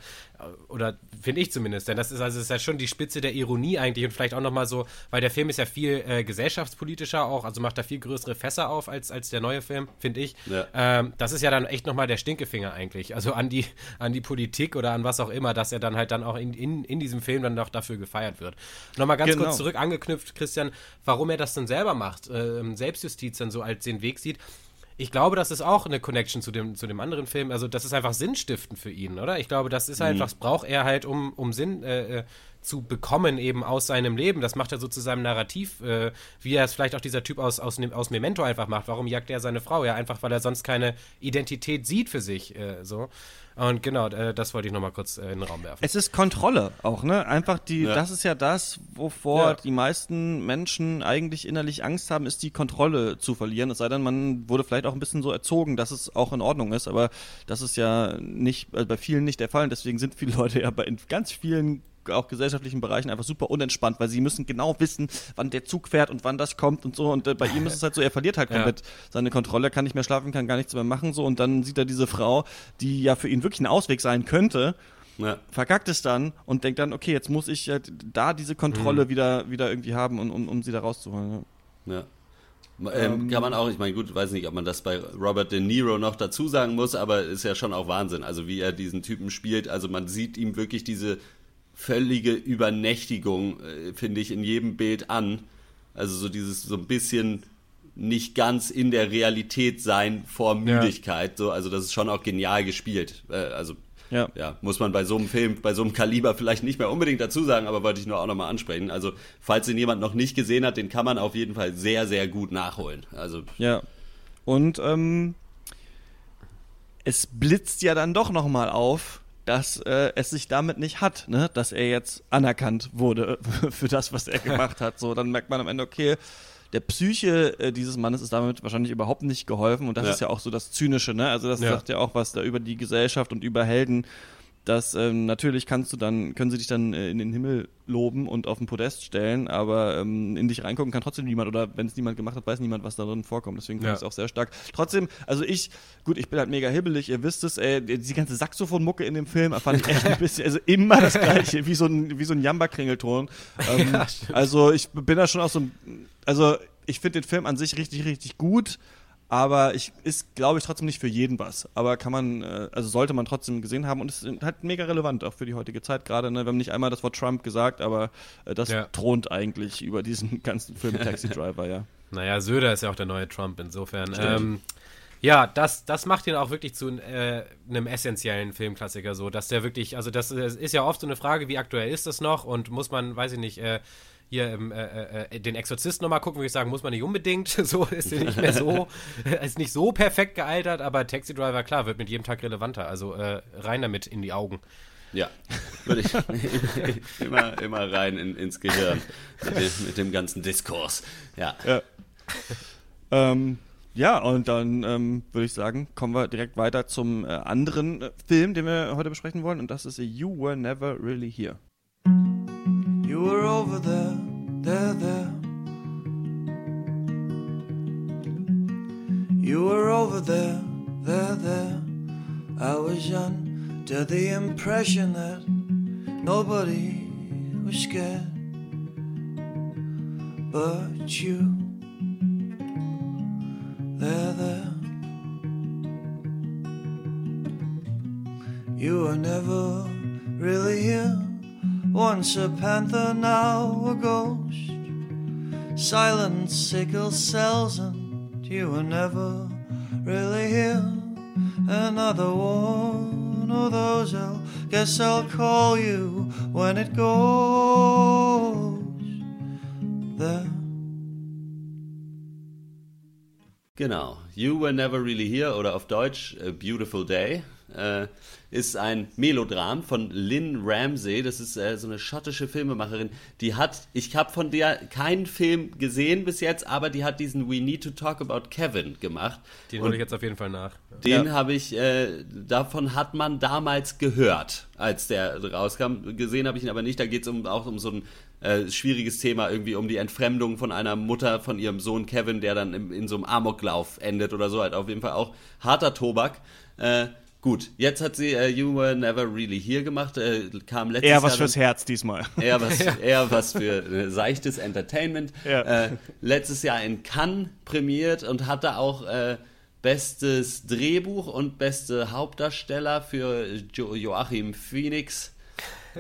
oder finde ich zumindest, denn das ist also ist ja schon die Spitze der Ironie eigentlich und vielleicht auch nochmal so, weil der Film ist ja viel äh, gesellschaftspolitischer auch, also macht da viel größere Fässer auf als, als der neue Film, finde ich. Ja. Ähm, das ist ja dann echt nochmal der Stinkefinger eigentlich, also an die, an die Politik oder an was auch immer, dass er dann halt dann auch in, in, in diesem Film dann noch dafür gefeiert wird. Nochmal ganz genau. kurz zurück angeknüpft, Christian, warum er das dann selber macht, äh, Selbstjustiz dann so als den Weg sieht ich glaube, das ist auch eine Connection zu dem, zu dem anderen Film. Also, das ist einfach sinnstiftend für ihn, oder? Ich glaube, das ist halt, mhm. was braucht er halt, um, um Sinn äh, äh, zu bekommen, eben aus seinem Leben. Das macht er so zu seinem Narrativ, äh, wie er es vielleicht auch dieser Typ aus, aus, aus Memento einfach macht. Warum jagt er seine Frau? Ja, einfach, weil er sonst keine Identität sieht für sich. Äh, so. Und genau, äh, das wollte ich nochmal kurz äh, in den Raum werfen. Es ist Kontrolle auch, ne? Einfach die, Ja. das ist ja das, wovor Ja. die meisten Menschen eigentlich innerlich Angst haben, ist die Kontrolle zu verlieren. Es sei denn, man wurde vielleicht auch ein bisschen so erzogen, dass es auch in Ordnung ist, aber das ist ja nicht, äh, bei vielen nicht der Fall. Und deswegen sind viele Leute ja bei in ganz vielen auch gesellschaftlichen Bereichen einfach super unentspannt, weil sie müssen genau wissen, wann der Zug fährt und wann das kommt und so. Und äh, bei ihm ist es halt so, er verliert halt Ja. komplett seine Kontrolle, kann nicht mehr schlafen, kann gar nichts mehr machen so. Und dann sieht er diese Frau, die ja für ihn wirklich ein Ausweg sein könnte, Ja. verkackt es dann und denkt dann, okay, jetzt muss ich halt da diese Kontrolle wieder, wieder irgendwie haben, um, um, um sie da rauszuholen. Ja. Ja. Ähm, kann man auch, ich meine, gut, weiß nicht, ob man das bei Robert De Niro noch dazu sagen muss, aber ist ja schon auch Wahnsinn, also wie er diesen Typen spielt. Also man sieht ihm wirklich diese völlige Übernächtigung, äh, finde ich, in jedem Bild an. Also so dieses so ein bisschen nicht ganz in der Realität sein vor Müdigkeit. So, also das ist schon auch genial gespielt. Äh, also Ja. ja, muss man bei so einem Film, bei so einem Kaliber vielleicht nicht mehr unbedingt dazu sagen, aber wollte ich nur auch nochmal ansprechen. Also, falls ihn jemand noch nicht gesehen hat, den kann man auf jeden Fall sehr, sehr gut nachholen. Also, Ja. Und ähm, es blitzt ja dann doch nochmal auf, dass äh, es sich damit nicht hat, ne? dass er jetzt anerkannt wurde für das, was er gemacht hat. So, dann merkt man am Ende, okay, der Psyche äh, dieses Mannes ist damit wahrscheinlich überhaupt nicht geholfen und das Ja. ist ja auch so das Zynische, ne? Also das Ja. sagt ja auch was da über die Gesellschaft und über Helden, dass ähm, natürlich kannst du dann, können sie dich dann äh, in den Himmel loben und auf den Podest stellen, aber ähm, in dich reingucken kann trotzdem niemand oder wenn es niemand gemacht hat, weiß niemand, was da drin vorkommt. Deswegen finde Ja. ich es auch sehr stark. Trotzdem, also ich, gut, ich bin halt mega hibbelig, ihr wisst es, ey, die ganze Saxophonmucke in dem Film fand ich echt ein bisschen, also immer das gleiche, wie so ein, wie so ein Jamba-Kringelton. Ähm, also ich bin da schon auch so, ein- also ich finde den Film an sich richtig, richtig gut. Aber ich ist, glaube ich, trotzdem nicht für jeden was. Aber kann man, äh, also sollte man trotzdem gesehen haben und es ist halt mega relevant auch für die heutige Zeit gerade. Ne? Wir haben nicht einmal das Wort Trump gesagt, aber äh, das Ja. thront eigentlich über diesen ganzen Film Taxi Driver, ja. Naja, Söder ist ja auch der neue Trump, insofern. Ähm, ja, das, das macht ihn auch wirklich zu äh, einem essentiellen Filmklassiker, so, dass der wirklich, also das ist ja oft so eine Frage, wie aktuell ist das noch und muss man, weiß ich nicht, äh, hier im, äh, äh, den Exorzist nochmal gucken, würde ich sagen, muss man nicht unbedingt, so ist er nicht mehr so, ist nicht so perfekt gealtert, aber Taxi Driver, klar, wird mit jedem Tag relevanter, also äh, rein damit in die Augen. ja, würde ich immer, immer rein in, ins Gehirn mit dem, mit dem ganzen Diskurs. Ja. Ähm, ja, und dann ähm, würde ich sagen, kommen wir direkt weiter zum äh, anderen äh, Film, den wir heute besprechen wollen. Und das ist You Were Never Really Here. You were over there, there, there. You were over there, there, there. I was under the impression that nobody was scared but you. There, there. You were never really here. Once a panther, now a ghost. Silent sickle cells, and you were never really here. Another one of those, I'll guess I'll call you when it goes there. Genau. You Were Never Really Here oder auf Deutsch A Beautiful Day äh, ist ein Melodram von Lynn Ramsey. Das ist äh, so eine schottische Filmemacherin. Die hat, ich habe von der keinen Film gesehen bis jetzt, aber die hat diesen We Need to Talk About Kevin gemacht. Den hole ich jetzt auf jeden Fall nach. den habe ich, äh, davon hat man damals gehört, als der rauskam. Gesehen habe ich ihn aber nicht. Da geht es um, auch um so ein äh, schwieriges Thema, irgendwie um die Entfremdung von einer Mutter von ihrem Sohn Kevin, der dann im, in so einem Amoklauf endet oder so. Halt auf jeden Fall auch harter Tobak. Äh, gut, jetzt hat sie äh, You Were Never Really Here gemacht. Äh, kam letztes Eher was Jahr fürs dann- Herz diesmal. Eher was, eher was für äh, seichtes Entertainment. Ja. Äh, letztes Jahr in Cannes prämiert und hatte auch äh, bestes Drehbuch und beste Hauptdarsteller für jo Joachim Phoenix.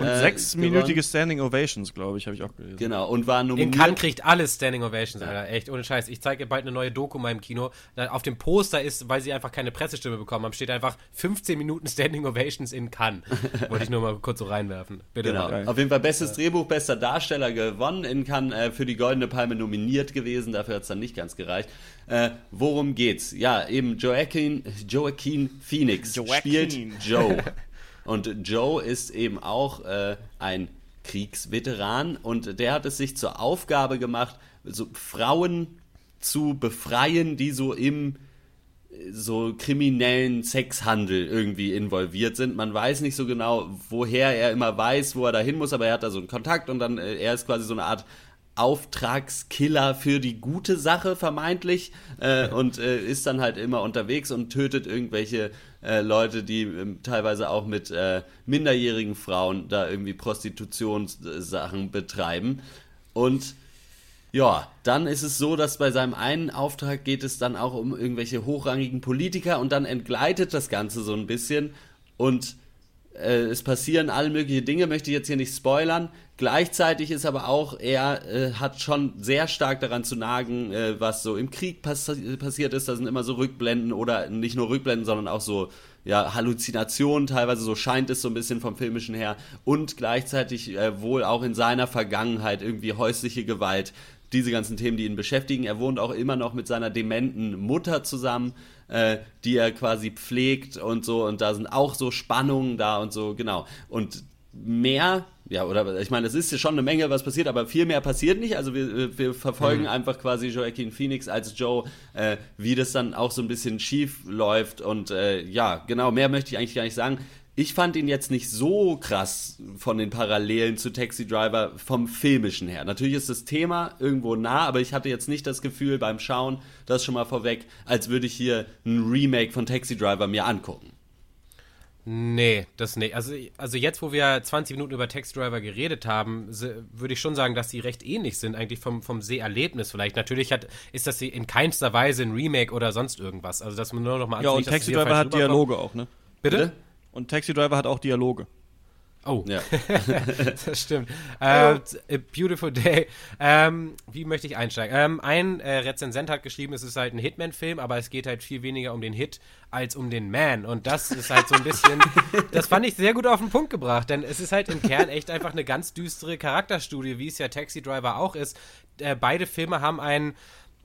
Und äh, sechsminütige gewonnen. Standing Ovations, glaube ich, habe ich auch gelesen. Genau, und war In nominiert. Cannes kriegt alles Standing Ovations, Alter. Echt, ohne Scheiß. Ich zeige bald eine neue Doku in meinem Kino. Da auf dem Poster ist, weil sie einfach keine Pressestimme bekommen haben, steht einfach 15 Minuten Standing Ovations in Cannes. Wollte ich nur mal kurz so reinwerfen. Bitte. Genau. Auf jeden Fall bestes Drehbuch, bester Darsteller gewonnen in Cannes, äh, für die Goldene Palme nominiert gewesen, dafür hat es dann nicht ganz gereicht. Äh, worum geht's? Ja, eben Joaquin, Joaquin Phoenix Joaquin. spielt Joe. Und Joe ist eben auch äh, ein Kriegsveteran und der hat es sich zur Aufgabe gemacht, so Frauen zu befreien, die so im so kriminellen Sexhandel irgendwie involviert sind. Man weiß nicht so genau, woher er immer weiß, wo er da hin muss, aber er hat da so einen Kontakt und dann, äh, er ist quasi so eine Art Auftragskiller für die gute Sache vermeintlich äh, und äh, ist dann halt immer unterwegs und tötet irgendwelche äh, Leute, die ähm, teilweise auch mit äh, minderjährigen Frauen da irgendwie Prostitutionssachen betreiben. Und ja, dann ist es so, dass bei seinem einen Auftrag geht es dann auch um irgendwelche hochrangigen Politiker und dann entgleitet das Ganze so ein bisschen und äh, es passieren alle möglichen Dinge, möchte ich jetzt hier nicht spoilern. Gleichzeitig ist aber auch, er äh, hat schon sehr stark daran zu nagen, äh, was so im Krieg pass passiert ist. Da sind immer so Rückblenden oder nicht nur Rückblenden, sondern auch so ja, Halluzinationen, teilweise so scheint es so ein bisschen vom Filmischen her. Und gleichzeitig äh, wohl auch in seiner Vergangenheit irgendwie häusliche Gewalt, diese ganzen Themen, die ihn beschäftigen. Er wohnt auch immer noch mit seiner dementen Mutter zusammen, äh, die er quasi pflegt und so. Und da sind auch so Spannungen da und so, genau. Und mehr, ja, oder ich meine, es ist ja schon eine Menge, was passiert, aber viel mehr passiert nicht. Also wir, wir verfolgen einfach quasi Joaquin Phoenix als Joe, äh, wie das dann auch so ein bisschen schief läuft. Und äh, ja, genau, mehr möchte ich eigentlich gar nicht sagen. Ich fand ihn jetzt nicht so krass von den Parallelen zu Taxi Driver vom filmischen her. Natürlich ist das Thema irgendwo nah, aber ich hatte jetzt nicht das Gefühl beim Schauen, das schon mal vorweg, als würde ich hier ein Remake von Taxi Driver mir angucken. Nee, das nicht. Also, also jetzt, wo wir 20 Minuten über Taxi Driver geredet haben, würde ich schon sagen, dass die recht ähnlich sind, eigentlich vom, vom Seherlebnis vielleicht. Natürlich hat, ist das in keinster Weise ein Remake oder sonst irgendwas. Also, dass man nur noch mal Ja, und Taxi Driver hat. Dialoge auch, ne? Bitte? Und Taxi Driver hat auch Dialoge. Oh, Ja. das stimmt. Äh, A Beautiful Day. Ähm, wie möchte ich einsteigen? Ähm, ein äh, Rezensent hat geschrieben, es ist halt ein Hitman-Film, aber es geht halt viel weniger um den Hit als um den Man. Und das ist halt so ein bisschen, das fand ich sehr gut auf den Punkt gebracht, denn es ist halt im Kern echt einfach eine ganz düstere Charakterstudie, wie es ja Taxi Driver auch ist. Äh, beide Filme haben einen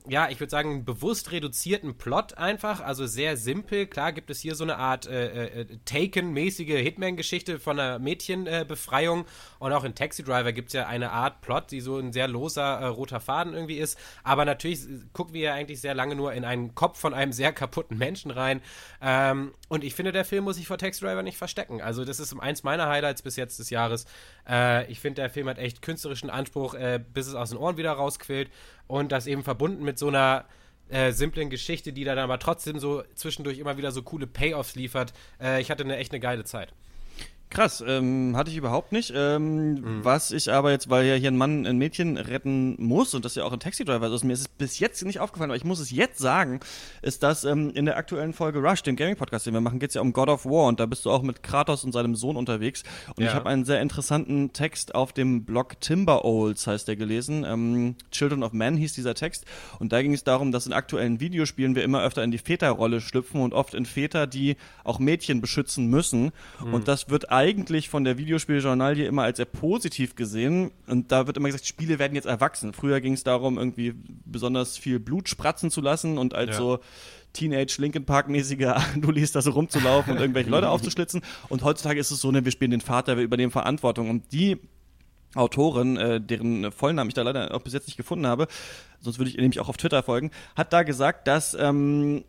ja, ich würde sagen, bewusst reduzierten Plot einfach, also sehr simpel. Klar gibt es hier so eine Art äh, äh, Taken-mäßige Hitman-Geschichte von einer Mädchenbefreiung und auch in Taxi Driver gibt es ja eine Art Plot, die so ein sehr loser äh, roter Faden irgendwie ist. Aber natürlich gucken wir ja eigentlich sehr lange nur in einen Kopf von einem sehr kaputten Menschen rein. Ähm, und ich finde, der Film muss sich vor Taxi Driver nicht verstecken. Also das ist eins meiner Highlights bis jetzt des Jahres. Äh, ich finde, der Film hat echt künstlerischen Anspruch, äh, bis es aus den Ohren wieder rausquillt. Und das eben verbunden mit so einer äh, simplen Geschichte, die dann aber trotzdem so zwischendurch immer wieder so coole Payoffs liefert. Äh, ich hatte eine echt eine geile Zeit. Krass, ähm, hatte ich überhaupt nicht. Ähm, Mhm. Was ich aber jetzt, weil ja hier ein Mann ein Mädchen retten muss und das ja auch ein Taxi-Driver ist, mir ist es bis jetzt nicht aufgefallen, aber ich muss es jetzt sagen, ist, dass ähm, in der aktuellen Folge Rush, dem Gaming-Podcast, den wir machen, geht es ja um God of War und da bist du auch mit Kratos und seinem Sohn unterwegs. Und Ja. ich habe einen sehr interessanten Text auf dem Blog Timber Olds, heißt der gelesen. Ähm, Children of Men hieß dieser Text. Und da ging es darum, dass in aktuellen Videospielen wir immer öfter in die Väterrolle schlüpfen und oft in Väter, die auch Mädchen beschützen müssen. Und das wird eigentlich von der Videospieljournalie immer als sehr positiv gesehen. Und da wird immer gesagt, Spiele werden jetzt erwachsen. Früher ging es darum, irgendwie besonders viel Blut spratzen zu lassen und als Ja. so Teenage Linkin Park mäßige Andulis da so rumzulaufen und irgendwelche Leute aufzuschlitzen. Und heutzutage ist es so, ne, wir spielen den Vater, wir übernehmen Verantwortung. Und die Autorin, äh, deren Vollnamen ich da leider auch bis jetzt nicht gefunden habe, sonst würde ich ihr nämlich auch auf Twitter folgen, hat da gesagt, dass ähm,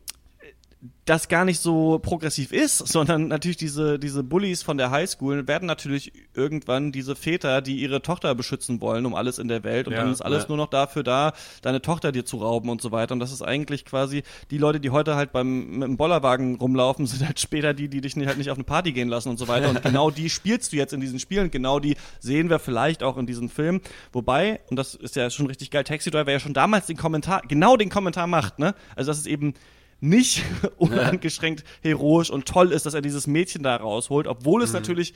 das gar nicht so progressiv ist, sondern natürlich diese, diese Bullies von der Highschool werden natürlich irgendwann diese Väter, die ihre Tochter beschützen wollen um alles in der Welt und Ja, dann ist alles ja. nur noch dafür da, deine Tochter dir zu rauben und so weiter. Und das ist eigentlich quasi die Leute, die heute halt beim mit dem Bollerwagen rumlaufen, sind halt später die, die dich nicht, halt nicht auf eine Party gehen lassen und so weiter. Und genau die spielst du jetzt in diesen Spielen, genau die sehen wir vielleicht auch in diesem Film, wobei, und das ist ja schon richtig geil, Taxi Driver ja schon damals den Kommentar, genau den Kommentar macht, ne, also das ist eben nicht uneingeschränkt heroisch und toll ist, dass er dieses Mädchen da rausholt, obwohl es natürlich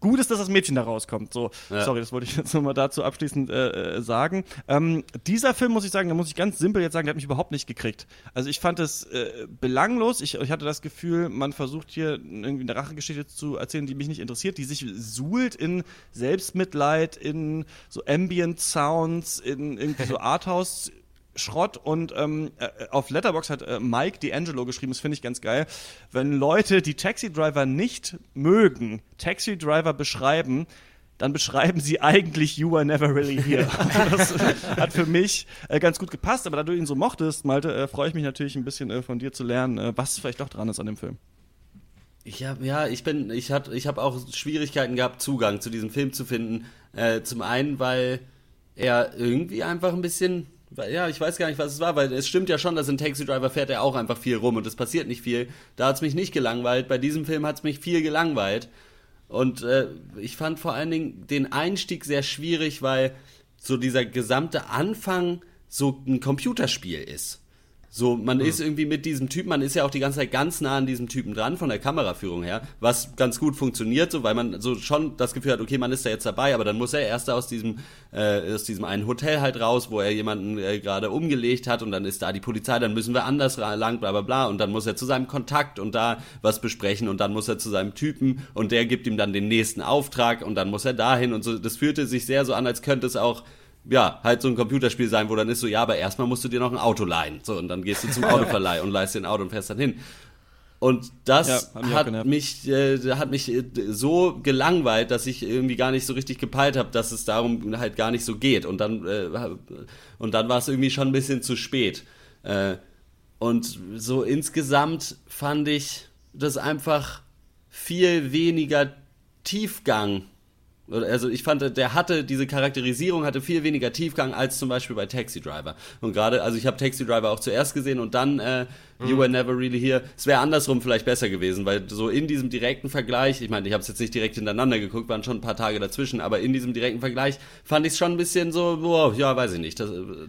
gut ist, dass das Mädchen da rauskommt. So, Ja. sorry, das wollte ich jetzt nochmal dazu abschließend äh, äh, sagen. Ähm, dieser Film, muss ich sagen, da muss ich ganz simpel jetzt sagen, der hat mich überhaupt nicht gekriegt. Also ich fand es äh, belanglos. Ich, ich hatte das Gefühl, man versucht hier irgendwie eine Rachegeschichte zu erzählen, die mich nicht interessiert, die sich suhlt in Selbstmitleid, in so Ambient Sounds, in irgendwie so Arthouse Schrott und ähm, äh, auf Letterbox hat äh, Mike D'Angelo geschrieben, das finde ich ganz geil. Wenn Leute, die Taxi Driver nicht mögen, Taxi Driver beschreiben, dann beschreiben sie eigentlich You Were Never Really Here. das hat für mich äh, ganz gut gepasst, aber da du ihn so mochtest, Malte, äh, freue ich mich natürlich ein bisschen äh, von dir zu lernen, äh, was vielleicht doch dran ist an dem Film. Ich hab, ja, ich bin, ich hat, ich habe auch Schwierigkeiten gehabt, Zugang zu diesem Film zu finden. Äh, zum einen, weil er irgendwie einfach ein bisschen, ja, ich weiß gar nicht, was es war, weil es stimmt ja schon, dass in Taxi Driver fährt er auch einfach viel rum und es passiert nicht viel. Da hat es mich nicht gelangweilt. Bei diesem Film hat es mich viel gelangweilt. Und äh, ich fand vor allen Dingen den Einstieg sehr schwierig, weil so dieser gesamte Anfang so ein Computerspiel ist. So, man ist irgendwie mit diesem Typen, man ist ja auch die ganze Zeit ganz nah an diesem Typen dran, von der Kameraführung her, was ganz gut funktioniert, so, weil man so schon das Gefühl hat, okay, man ist da jetzt dabei, aber dann muss er erst aus diesem, äh, aus diesem einen Hotel halt raus, wo er jemanden äh, gerade umgelegt hat und dann ist da die Polizei, dann müssen wir anders lang, bla bla bla, und dann muss er zu seinem Kontakt und da was besprechen und dann muss er zu seinem Typen und der gibt ihm dann den nächsten Auftrag und dann muss er dahin und so, das fühlte sich sehr so an, als könnte es auch ja, halt so ein Computerspiel sein, wo dann ist so, ja, aber erstmal musst du dir noch ein Auto leihen. So, und dann gehst du zum Autoverleih und leihst dir ein Auto und fährst dann hin. Und das Ja, hat mich äh, hat mich äh, so gelangweilt, dass ich irgendwie gar nicht so richtig gepeilt habe, dass es darum halt gar nicht so geht. Und dann, äh, und dann war es irgendwie schon ein bisschen zu spät. Äh, und so insgesamt fand ich das einfach viel weniger Tiefgang. Also ich fand, der hatte, diese Charakterisierung hatte viel weniger Tiefgang als zum Beispiel bei Taxi Driver. Und gerade, also ich habe Taxi Driver auch zuerst gesehen und dann äh, You Were Never Really Here. Es wäre andersrum vielleicht besser gewesen, weil so in diesem direkten Vergleich, ich meine, ich habe es jetzt nicht direkt hintereinander geguckt, waren schon ein paar Tage dazwischen, aber in diesem direkten Vergleich fand ich es schon ein bisschen so, boah, ja, weiß ich nicht. Das, äh,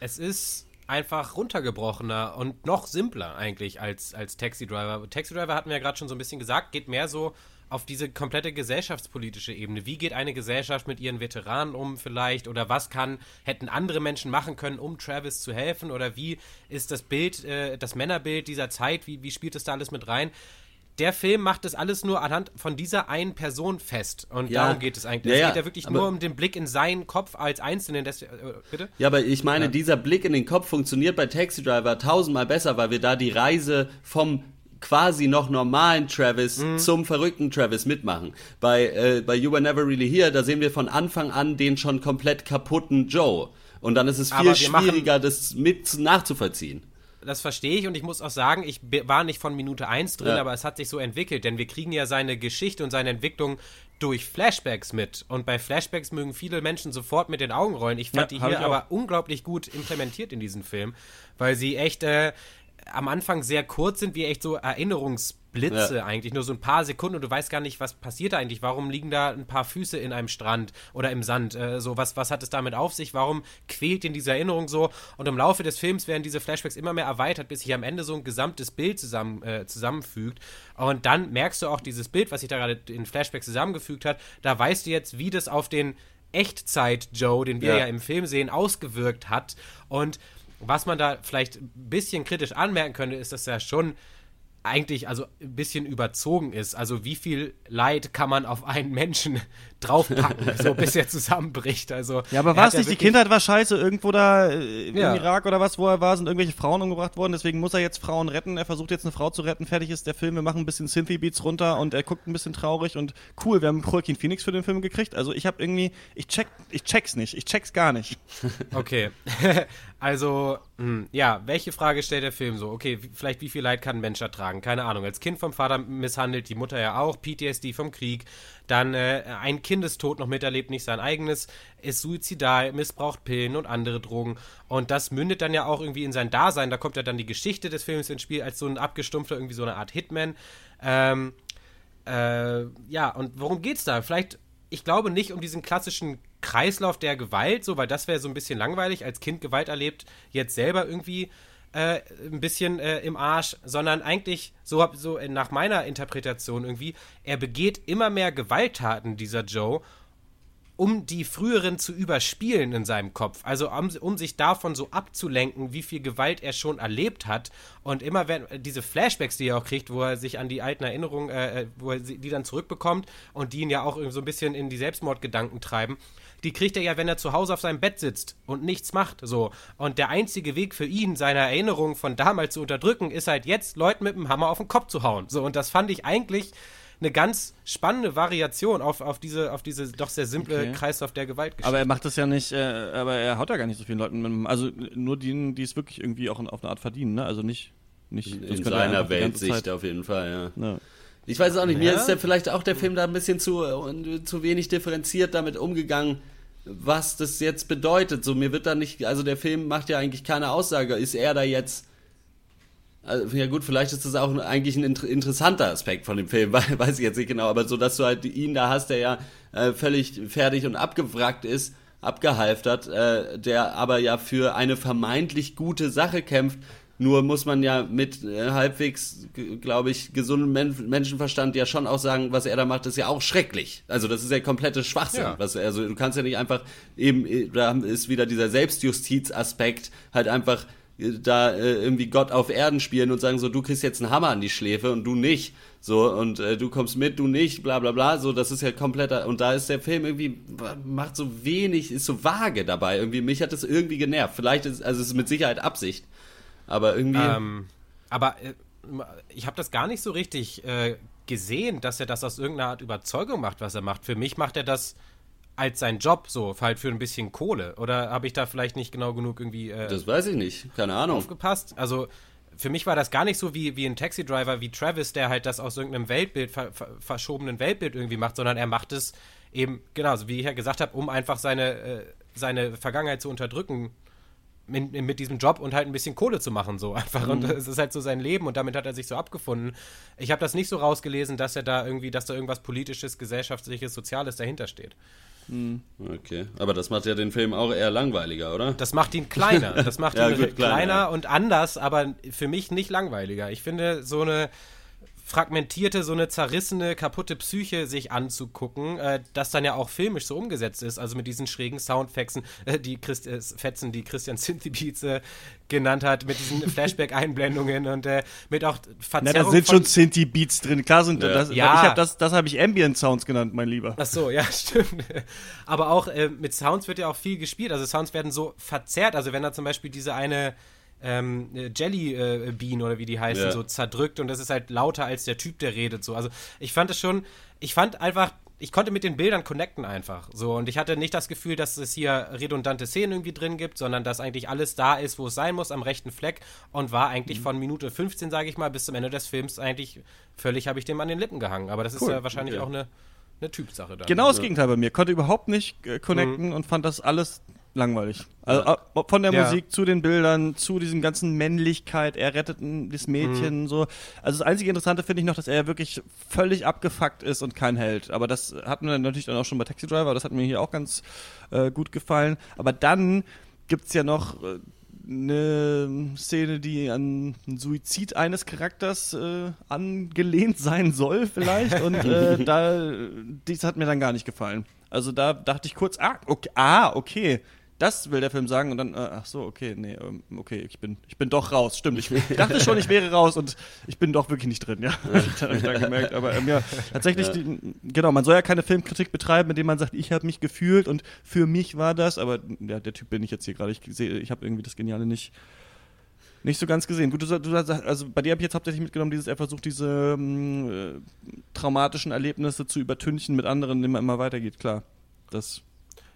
Es ist einfach runtergebrochener und noch simpler eigentlich als, als Taxi Driver. Taxi Driver hatten wir ja gerade schon so ein bisschen gesagt, geht mehr so auf diese komplette gesellschaftspolitische Ebene. Wie geht eine Gesellschaft mit ihren Veteranen um vielleicht? Oder was kann, hätten andere Menschen machen können, um Travis zu helfen? Oder wie ist das Bild, äh, das Männerbild dieser Zeit, wie, wie spielt es da alles mit rein? Der Film macht das alles nur anhand von dieser einen Person fest. Und Ja. darum geht es eigentlich. Ja, es ja, geht ja wirklich nur um den Blick in seinen Kopf als Einzelnen. Das, äh, bitte? Ja, aber ich meine, dieser Blick in den Kopf funktioniert bei Taxi Driver tausendmal besser, weil wir da die Reise vom quasi noch normalen Travis Mhm. zum verrückten Travis mitmachen. Bei, äh, bei You Were Never Really Here, da sehen wir von Anfang an den schon komplett kaputten Joe. Und dann ist es viel schwieriger, das mit nachzuvollziehen. Das verstehe ich und ich muss auch sagen, ich war nicht von Minute 1 drin, Ja. aber es hat sich so entwickelt, denn wir kriegen ja seine Geschichte und seine Entwicklung durch Flashbacks mit. Und bei Flashbacks mögen viele Menschen sofort mit den Augen rollen. Ich fand Ja, die hier aber unglaublich gut implementiert in diesem Film, weil sie echt äh, am Anfang sehr kurz sind, wie echt so Erinnerungsblitze Ja. eigentlich, nur so ein paar Sekunden und du weißt gar nicht, was passiert eigentlich, warum liegen da ein paar Füße in einem Strand oder im Sand, äh, so was, was hat es damit auf sich, warum quält in diese Erinnerung so? Und im Laufe des Films werden diese Flashbacks immer mehr erweitert, bis sich am Ende so ein gesamtes Bild zusammen, äh, zusammenfügt. Und dann merkst du auch dieses Bild, was sich da gerade in Flashbacks zusammengefügt hat, da weißt du jetzt, wie das auf den Echtzeit-Joe, den wir Ja. ja im Film sehen, ausgewirkt hat. Und was man da vielleicht ein bisschen kritisch anmerken könnte, ist, dass er schon eigentlich also ein bisschen überzogen ist. Also wie viel Leid kann man auf einen Menschen draufpacken, so bis er zusammenbricht. Also Ja, aber er war es nicht, die Kindheit war scheiße, irgendwo da äh, im Ja. Irak oder was, wo er war, sind irgendwelche Frauen umgebracht worden, deswegen muss er jetzt Frauen retten, er versucht jetzt eine Frau zu retten, fertig ist der Film, wir machen ein bisschen Synthy-Beats runter und er guckt ein bisschen traurig und cool, wir haben Joaquin Phoenix für den Film gekriegt, also ich habe irgendwie, ich check, ich check's nicht, ich check's gar nicht. Okay. also, hm, ja, welche Frage stellt der Film so? Okay, vielleicht wie viel Leid kann ein Mensch ertragen? Keine Ahnung. Als Kind vom Vater misshandelt, die Mutter ja auch, PTSD vom Krieg, dann äh, ein Kindestod noch miterlebt, nicht sein eigenes, ist suizidal, missbraucht Pillen und andere Drogen. Und das mündet dann ja auch irgendwie in sein Dasein. Da kommt ja dann die Geschichte des Films ins Spiel als so ein abgestumpfter, irgendwie so eine Art Hitman. Ähm, äh, ja, und worum geht's da? Vielleicht, ich glaube nicht um diesen klassischen Kreislauf der Gewalt, so, weil das wäre so ein bisschen langweilig, als Kind Gewalt erlebt, jetzt selber irgendwie äh, ein bisschen äh, im Arsch, sondern eigentlich so, so nach meiner Interpretation irgendwie, er begeht immer mehr Gewalttaten, dieser Joe, um die früheren zu überspielen in seinem Kopf. Also um, um, sich davon so abzulenken, wie viel Gewalt er schon erlebt hat. Und immer wenn diese Flashbacks, die er auch kriegt, wo er sich an die alten Erinnerungen, äh, wo er die dann zurückbekommt und die ihn ja auch so ein bisschen in die Selbstmordgedanken treiben, die kriegt er ja, wenn er zu Hause auf seinem Bett sitzt und nichts macht. So. Und der einzige Weg für ihn, seine Erinnerungen von damals zu unterdrücken, ist halt jetzt Leuten mit dem Hammer auf den Kopf zu hauen. So, und das fand ich eigentlich eine ganz spannende Variation auf, auf, diese, auf diese doch sehr simple okay. Kreislauf der Gewaltgeschichte. Aber er macht das ja nicht, äh, aber er haut ja gar nicht so vielen Leuten, mit, also nur denen, die es wirklich irgendwie auch auf eine Art verdienen, ne? Also nicht, nicht in, in seiner Weltsicht auf jeden Fall, ja. ja. Ich weiß auch nicht, ja. mir ist ja vielleicht auch der Film da ein bisschen zu, äh, zu wenig differenziert damit umgegangen, was das jetzt bedeutet. So, mir wird da nicht, also der Film macht ja eigentlich keine Aussage. Ist er da jetzt also, ja gut, vielleicht ist das auch eigentlich ein inter interessanter Aspekt von dem Film, weiß ich jetzt nicht genau, aber so, dass du halt ihn da hast, der ja äh, völlig fertig und abgewrackt ist, abgehalftert, äh, der aber ja für eine vermeintlich gute Sache kämpft. Nur muss man ja mit äh, halbwegs, glaube ich, gesundem Men Menschenverstand ja schon auch sagen, was er da macht, ist ja auch schrecklich. Also das ist ja komplette Schwachsinn. Ja. Was, also du kannst ja nicht einfach eben, äh, da ist wieder dieser Selbstjustiz-Aspekt, halt einfach da äh, irgendwie Gott auf Erden spielen und sagen so, du kriegst jetzt einen Hammer an die Schläfe und du nicht. So, und äh, du kommst mit, du nicht, bla bla bla. So, das ist ja kompletter. Und da ist der Film irgendwie, macht so wenig, ist so vage dabei. Irgendwie, mich hat das irgendwie genervt. Vielleicht ist, also es ist mit Sicherheit Absicht. Aber irgendwie. Ähm, aber äh, ich habe das gar nicht so richtig äh, gesehen, dass er das aus irgendeiner Art Überzeugung macht, was er macht. Für mich macht er das als sein Job, so, halt für ein bisschen Kohle. Oder habe ich da vielleicht nicht genau genug irgendwie. Äh, das weiß ich nicht, keine Ahnung. Aufgepasst. Also, für mich war das gar nicht so wie, wie ein Taxi-Driver wie Travis, der halt das aus irgendeinem Weltbild, ver, ver, verschobenen Weltbild irgendwie macht, sondern er macht es eben, genau, so wie ich ja gesagt habe, um einfach seine, äh, seine Vergangenheit zu unterdrücken mit, mit, diesem Job und halt ein bisschen Kohle zu machen, so einfach. Mhm. Und es ist halt so sein Leben und damit hat er sich so abgefunden. Ich habe das nicht so rausgelesen, dass er da irgendwie, dass da irgendwas politisches, gesellschaftliches, soziales dahinter steht. Hm. Okay, aber das macht ja den Film auch eher langweiliger, oder? Das macht ihn kleiner. Das macht ja, ihn gut, kleiner, kleiner ja. und anders, aber für mich nicht langweiliger. Ich finde, so eine fragmentierte, so eine zerrissene, kaputte Psyche sich anzugucken, äh, das dann ja auch filmisch so umgesetzt ist, also mit diesen schrägen Soundfetzen, äh, die Christ äh, Fetzen, die Christian Synthy-Beats äh, genannt hat, mit diesen Flashback-Einblendungen und äh, mit auch Verzerrung Na, da sind schon Synthi-Beats drin, klar sind ja. das, ja. ich hab das, das habe ich Ambient-Sounds genannt, mein Lieber. Ach so, ja, stimmt. Aber auch äh, mit Sounds wird ja auch viel gespielt, also Sounds werden so verzerrt, also wenn da zum Beispiel diese eine ähm, Jelly äh, Bean oder wie die heißen, ja. so zerdrückt und das ist halt lauter als der Typ, der redet so. Also ich fand es schon, ich fand einfach, ich konnte mit den Bildern connecten einfach. So, und ich hatte nicht das Gefühl, dass es hier redundante Szenen irgendwie drin gibt, sondern dass eigentlich alles da ist, wo es sein muss, am rechten Fleck und war eigentlich mhm. von Minute 15, sage ich mal, bis zum Ende des Films eigentlich völlig habe ich dem an den Lippen gehangen. Aber das cool. ist ja wahrscheinlich okay. auch eine, eine Typsache da. Genau das Gegenteil bei mir. Konnte überhaupt nicht äh, connecten mhm. und fand das alles langweilig. Also ja. von der ja. Musik zu den Bildern, zu diesem ganzen Männlichkeit, er rettet das Mädchen, mhm. so. Also das einzige Interessante finde ich noch, dass er wirklich völlig abgefuckt ist und kein Held. Aber das hatten wir natürlich dann auch schon bei Taxi Driver, das hat mir hier auch ganz äh, gut gefallen. Aber dann gibt es ja noch äh, eine Szene, die an den Suizid eines Charakters äh, angelehnt sein soll, vielleicht. Und äh, da, dies hat mir dann gar nicht gefallen. Also da dachte ich kurz, ah, okay, ah, okay das will der Film sagen und dann, äh, ach so, okay, nee, ähm, okay, ich bin, ich bin doch raus. Stimmt, ich, ich dachte schon, ich wäre raus und ich bin doch wirklich nicht drin, ja. das habe ich dann gemerkt. Aber ähm, ja, tatsächlich, ja. Die, genau, man soll ja keine Filmkritik betreiben, indem man sagt, ich habe mich gefühlt und für mich war das, aber ja, der Typ bin ich jetzt hier gerade. Ich sehe, ich habe irgendwie das Geniale nicht nicht so ganz gesehen. Gut, du, du also bei dir habe ich jetzt hauptsächlich mitgenommen, dieses, er versucht diese ähm, äh, traumatischen Erlebnisse zu übertünchen mit anderen, indem man immer weitergeht, klar. Das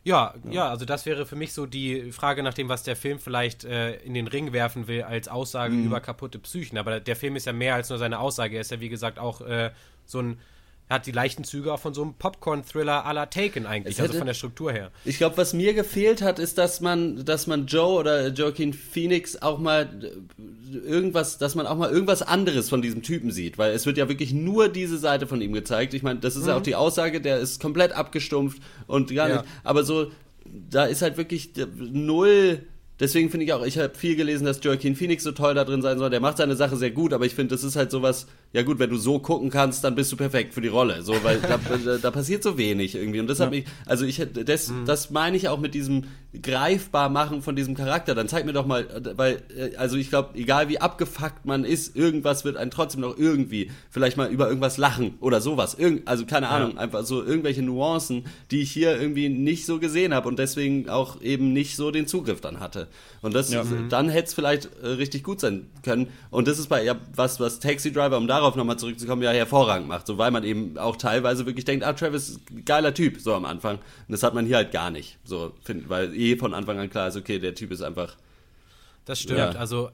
ja, ja, ja, also das wäre für mich so die Frage nach dem, was der Film vielleicht äh, in den Ring werfen will als Aussage mhm. über kaputte Psychen. Aber der Film ist ja mehr als nur seine Aussage. Er ist ja, wie gesagt, auch äh, so ein hat die leichten Züge auch von so einem Popcorn-Thriller à la Taken eigentlich, also hätte, also von der Struktur her. Ich glaube, was mir gefehlt hat, ist, dass man, dass man Joe oder Joaquin Phoenix auch mal äh, irgendwas, dass man auch mal irgendwas anderes von diesem Typen sieht, weil es wird ja wirklich nur diese Seite von ihm gezeigt. Ich meine, das ist mhm. ja auch die Aussage, der ist komplett abgestumpft und gar ja. nicht, aber so, da ist halt wirklich null deswegen finde ich auch, ich habe viel gelesen, dass Joaquin Phoenix so toll da drin sein soll. Der macht seine Sache sehr gut, aber ich finde, das ist halt sowas, ja gut, wenn du so gucken kannst, dann bist du perfekt für die Rolle. So, weil da, da, da passiert so wenig irgendwie. Und das hat mich, also ich das, mhm. das meine ich auch mit diesem greifbar machen von diesem Charakter. Dann zeig mir doch mal, weil, äh, also ich glaube, egal wie abgefuckt man ist, irgendwas wird einen trotzdem noch irgendwie vielleicht mal über irgendwas lachen oder sowas. Irgend, also keine Ahnung, ja. einfach so irgendwelche Nuancen, die ich hier irgendwie nicht so gesehen habe und deswegen auch eben nicht so den Zugriff dann hatte. Und das, ja. dann hätte es vielleicht äh, richtig gut sein können. Und das ist bei ja, was, was Taxi Driver, um darauf nochmal zurückzukommen, ja hervorragend macht. So, weil man eben auch teilweise wirklich denkt, ah, Travis ist ein geiler Typ, so am Anfang. Und das hat man hier halt gar nicht. So, find, weil eh von Anfang an klar ist, okay, der Typ ist einfach. Das stimmt. Ja. Also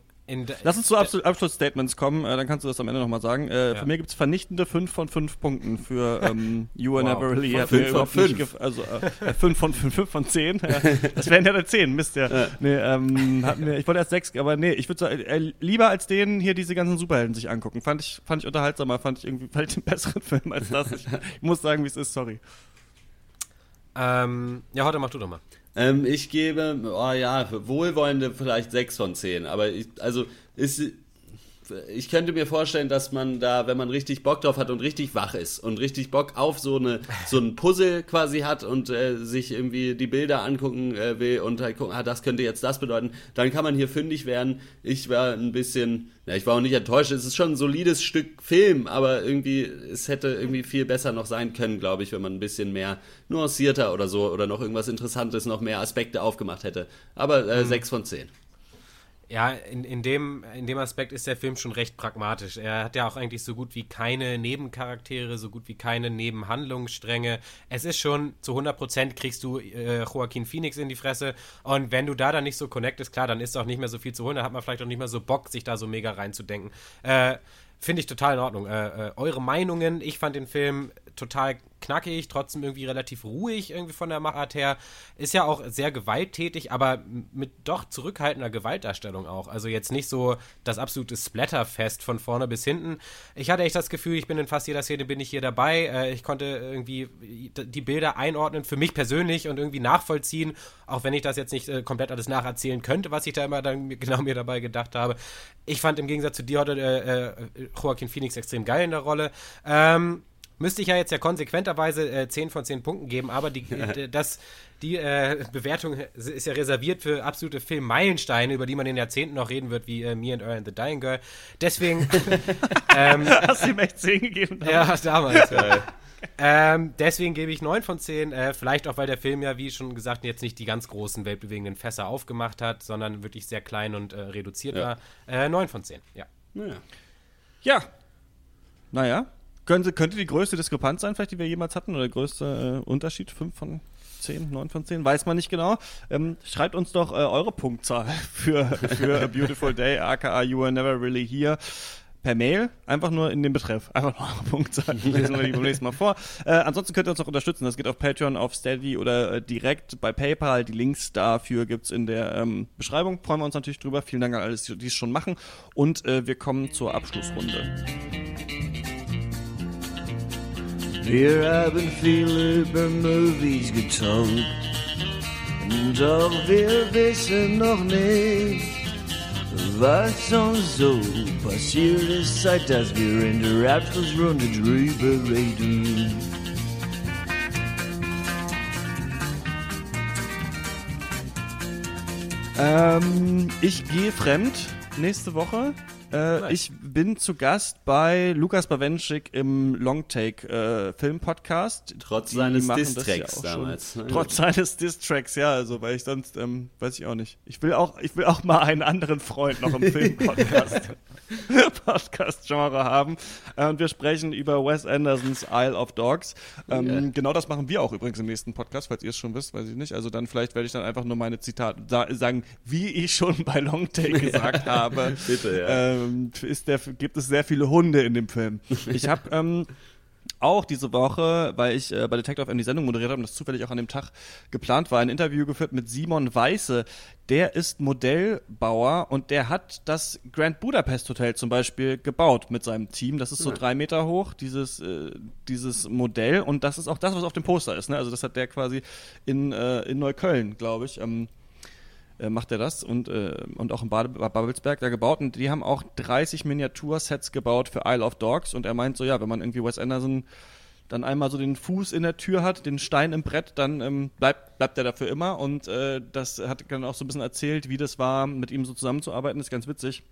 Lass uns zu Abschluss Abschlussstatements kommen, äh, dann kannst du das am Ende nochmal sagen. Äh, ja. Für mir gibt es vernichtende 5 von 5 Punkten für ähm, You Were wow. Never Really. Hat 5 von 5. Also 5 äh, von 5, 5 von 10. Ja. Das wären ja der 10, Mist, ja. ja. Nee, ähm, mir, ich wollte erst 6, aber nee, ich würde sagen, äh, lieber als den hier diese ganzen Superhelden sich angucken. Fand ich, fand ich unterhaltsamer, fand ich irgendwie fand ich den besseren Film als das. Ich, ich muss sagen, wie es ist, sorry. Ähm, ja, heute mach du doch mal. Ähm, ich gebe, oh ja, wohlwollende vielleicht 6 von 10. Aber ich, also ist, ich könnte mir vorstellen, dass man da, wenn man richtig Bock drauf hat und richtig wach ist und richtig Bock auf so eine so ein Puzzle quasi hat und äh, sich irgendwie die Bilder angucken äh, will und halt gucken, ah, das könnte jetzt das bedeuten, dann kann man hier fündig werden. Ich war ein bisschen, ja, ich war auch nicht enttäuscht. Es ist schon ein solides Stück Film, aber irgendwie es hätte irgendwie viel besser noch sein können, glaube ich, wenn man ein bisschen mehr nuancierter oder so oder noch irgendwas Interessantes, noch mehr Aspekte aufgemacht hätte. Aber äh, mhm. 6 von 10. Ja, in, in, dem, in dem Aspekt ist der Film schon recht pragmatisch. Er hat ja auch eigentlich so gut wie keine Nebencharaktere, so gut wie keine Nebenhandlungsstränge. Es ist schon zu 100% kriegst du äh, Joaquin Phoenix in die Fresse. Und wenn du da dann nicht so connectest, klar, dann ist auch nicht mehr so viel zu holen. Da hat man vielleicht auch nicht mehr so Bock, sich da so mega reinzudenken. Äh, Finde ich total in Ordnung. Äh, äh, eure Meinungen, ich fand den Film total knackig, trotzdem irgendwie relativ ruhig irgendwie von der Machart her. Ist ja auch sehr gewalttätig, aber mit doch zurückhaltender Gewaltdarstellung auch. Also jetzt nicht so das absolute Splatterfest von vorne bis hinten. Ich hatte echt das Gefühl, ich bin in fast jeder Szene bin ich hier dabei. Äh, ich konnte irgendwie die Bilder einordnen für mich persönlich und irgendwie nachvollziehen, auch wenn ich das jetzt nicht äh, komplett alles nacherzählen könnte, was ich da immer dann genau mir dabei gedacht habe. Ich fand im Gegensatz zu dir heute äh, äh, Joaquin Phoenix extrem geil in der Rolle. Ähm, müsste ich ja jetzt ja konsequenterweise äh, 10 von 10 Punkten geben, aber die, das, die äh, Bewertung ist ja reserviert für absolute Filmmeilensteine, über die man in Jahrzehnten noch reden wird, wie äh, Me and Earl and the Dying Girl. Deswegen. ähm, Hast du ihm echt 10 gegeben? Ja, damals. Ja. ähm, deswegen gebe ich 9 von 10. Äh, vielleicht auch, weil der Film ja, wie schon gesagt, jetzt nicht die ganz großen weltbewegenden Fässer aufgemacht hat, sondern wirklich sehr klein und äh, reduziert ja. war. Äh, 9 von 10, ja. Naja. Ja. Naja, könnte, könnte die größte Diskrepanz sein, vielleicht, die wir jemals hatten, oder der größte äh, Unterschied? 5 von 10, 9 von 10, weiß man nicht genau. Ähm, schreibt uns doch äh, eure Punktzahl für, für A Beautiful Day, aka You Were Never Really Here per Mail, einfach nur in den Betreff. Einfach nur eure Punktzahl. Lesen wir die beim nächsten Mal vor. Äh, ansonsten könnt ihr uns auch unterstützen. Das geht auf Patreon, auf Steady oder äh, direkt bei PayPal. Die Links dafür gibt es in der ähm, Beschreibung. Freuen wir uns natürlich drüber. Vielen Dank an alle, die es schon machen. Und äh, wir kommen zur Abschlussrunde. Wir haben viele über Movies getankt. Doch wir wissen noch nicht, was uns so passiert ist, seit dass wir in der Abschlussrunde drüber reden. Ähm, ich gehe fremd nächste Woche. Äh, ich bin zu Gast bei Lukas Bawenschik im Longtake äh, Film Podcast. Trotz Die seines Distracks ja damals. Schon, trotz seines Distracks, ja, also weil ich sonst ähm, weiß ich auch nicht. Ich will auch, ich will auch mal einen anderen Freund noch im Film Podcast. Podcast-Genre haben. Äh, und wir sprechen über Wes Andersons Isle of Dogs. Ähm, yeah. Genau das machen wir auch übrigens im nächsten Podcast, falls ihr es schon wisst, weiß ich nicht. Also dann vielleicht werde ich dann einfach nur meine Zitate sagen, wie ich schon bei Longtake gesagt habe. Bitte, ja. Ähm, ist der, gibt es sehr viele Hunde in dem Film. Ich habe ähm, auch diese Woche, weil ich äh, bei Detective M die Sendung moderiert habe und das zufällig auch an dem Tag geplant war, ein Interview geführt mit Simon Weiße. Der ist Modellbauer und der hat das Grand Budapest Hotel zum Beispiel gebaut mit seinem Team. Das ist so ja. drei Meter hoch, dieses, äh, dieses Modell. Und das ist auch das, was auf dem Poster ist. Ne? Also das hat der quasi in, äh, in Neukölln, glaube ich, ähm, äh, macht er das und, äh, und auch in Babelsberg da gebaut. Und die haben auch 30 Miniatursets gebaut für Isle of Dogs. Und er meint so, ja, wenn man irgendwie Wes Anderson dann einmal so den Fuß in der Tür hat, den Stein im Brett, dann ähm, bleibt, bleibt er dafür immer. Und äh, das hat dann auch so ein bisschen erzählt, wie das war, mit ihm so zusammenzuarbeiten, das ist ganz witzig,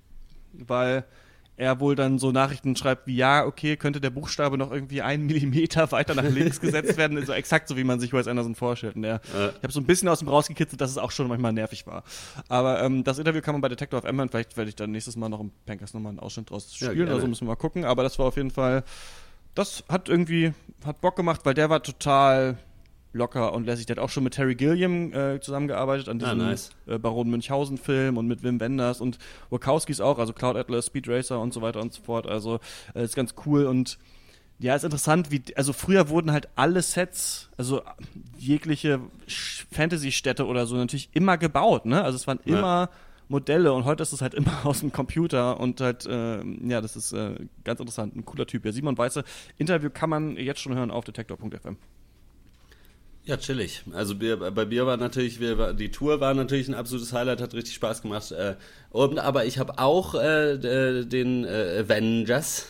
weil er wohl dann so Nachrichten schreibt wie, ja, okay, könnte der Buchstabe noch irgendwie einen Millimeter weiter nach links gesetzt werden, so exakt so, wie man sich Wes Anderson vorstellt. Und der, Ja. Ich habe so ein bisschen aus dem rausgekitzelt, dass es auch schon manchmal nervig war. Aber ähm, das Interview kann man bei Detector of M hören. Vielleicht werde ich dann nächstes Mal noch im Pankers nochmal einen Ausschnitt draus Ja, spielen gerne. oder so, müssen wir mal gucken. Aber das war auf jeden Fall, das hat irgendwie, hat Bock gemacht, weil der war total locker und lässig. Der hat auch schon mit Terry Gilliam äh, zusammengearbeitet an Ah, diesem nice. äh, Baron Münchhausen-Film und mit Wim Wenders und Wachowskis auch, also Cloud Atlas, Speed Racer und so weiter und so fort. Also äh, ist ganz cool und ja, ist interessant, wie, also früher wurden halt alle Sets, also jegliche Fantasy-Städte oder so natürlich immer gebaut, ne? Also es waren Ja. immer Modelle und heute ist es halt immer aus dem Computer und halt, äh, ja, das ist äh, ganz interessant, ein cooler Typ. Ja, Simon Weiße, Interview kann man jetzt schon hören auf detektor.fm. Ja, chillig. Also wir, bei mir war natürlich, wir, die Tour war natürlich ein absolutes Highlight, hat richtig Spaß gemacht. Äh, und, aber ich habe auch äh, d- den äh, Avengers.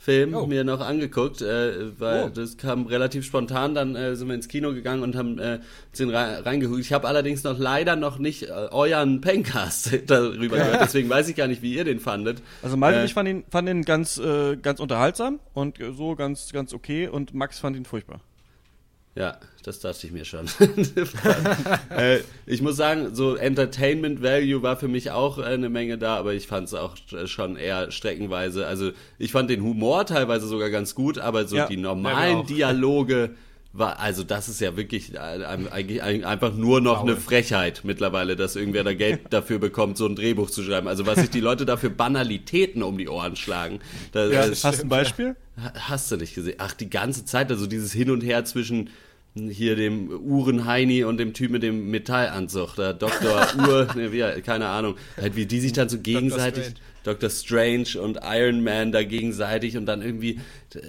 Film Oh. mir noch angeguckt, äh, weil Oh. das kam relativ spontan, dann äh, sind wir ins Kino gegangen und haben äh, den rein, reingeholt. Ich habe allerdings noch leider noch nicht äh, euren Pencast darüber gehört, deswegen weiß ich gar nicht, wie ihr den fandet. Also Malte Äh, und ich fand ihn, fand ihn ganz, äh, ganz unterhaltsam und äh, so ganz, ganz okay und Max fand ihn furchtbar. Ja, das dachte ich mir schon. äh, ich muss sagen, so Entertainment Value war für mich auch äh, eine Menge da, aber ich fand es auch äh, schon eher streckenweise. Also ich fand den Humor teilweise sogar ganz gut, aber so Ja. die Ja, normalen. Dialoge war, also das ist ja wirklich eigentlich ein- einfach nur noch Faul. eine Frechheit mittlerweile, dass irgendwer da Geld dafür bekommt, so ein Drehbuch zu schreiben. Also was sich die Leute dafür Banalitäten um die Ohren schlagen. Da, das- Hast du ein Beispiel? Hast du nicht gesehen? Ach, die ganze Zeit, also dieses Hin und Her zwischen hier dem Uhrenheini und dem Typ mit dem Metallanzug, der Dr. Uhr, ne, wie, keine Ahnung, halt wie die sich dann so gegenseitig, Strange. Dr. Strange und Iron Man da gegenseitig und dann irgendwie,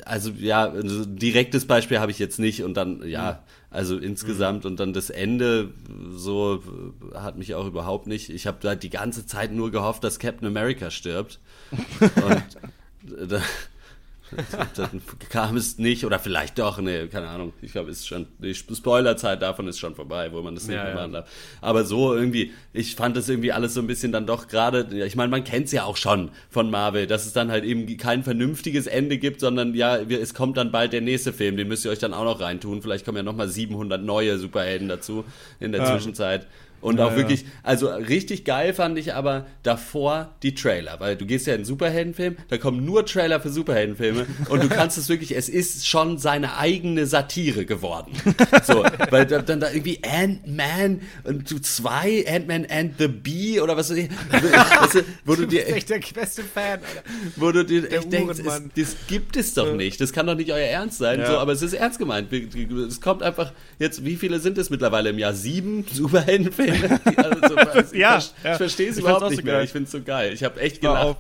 also ja, also direktes Beispiel habe ich jetzt nicht und dann, ja, also insgesamt und dann das Ende, so hat mich auch überhaupt nicht, ich habe da die ganze Zeit nur gehofft, dass Captain America stirbt und äh, da, dann kam es nicht, oder vielleicht doch, ne, keine Ahnung. Ich glaube, ist schon, die Spoilerzeit davon ist schon vorbei, wo man das nicht Ja, mehr machen darf. Aber so irgendwie, ich fand das irgendwie alles so ein bisschen dann doch gerade, ich meine, man kennt es ja auch schon von Marvel, dass es dann halt eben kein vernünftiges Ende gibt, sondern ja, es kommt dann bald der nächste Film, den müsst ihr euch dann auch noch reintun. Vielleicht kommen ja nochmal 700 neue Superhelden dazu in der Ja. Zwischenzeit. Und Ja, auch wirklich, also richtig geil fand ich aber davor die Trailer, weil du gehst ja in einen Superheldenfilm, da kommen nur Trailer für Superheldenfilme und du kannst es wirklich, es ist schon seine eigene Satire geworden. So, weil da, dann da irgendwie Ant-Man und du zwei, Ant-Man and the Bee oder was weiß ich, weißt du, wo du dir echt, der beste Fan, Alter. wo du dir echt denkst, es, das gibt es doch nicht, das kann doch nicht euer Ernst sein, Ja. so, aber es ist ernst gemeint. Es kommt einfach, jetzt, wie viele sind es mittlerweile im Jahr? Sieben Superheldenfilme? Die- Also, ich Ja, ver- ja. ich verstehe es Ich überhaupt nicht so mehr. geil. Ich finde es so geil. Ich habe echt war gelacht. auf,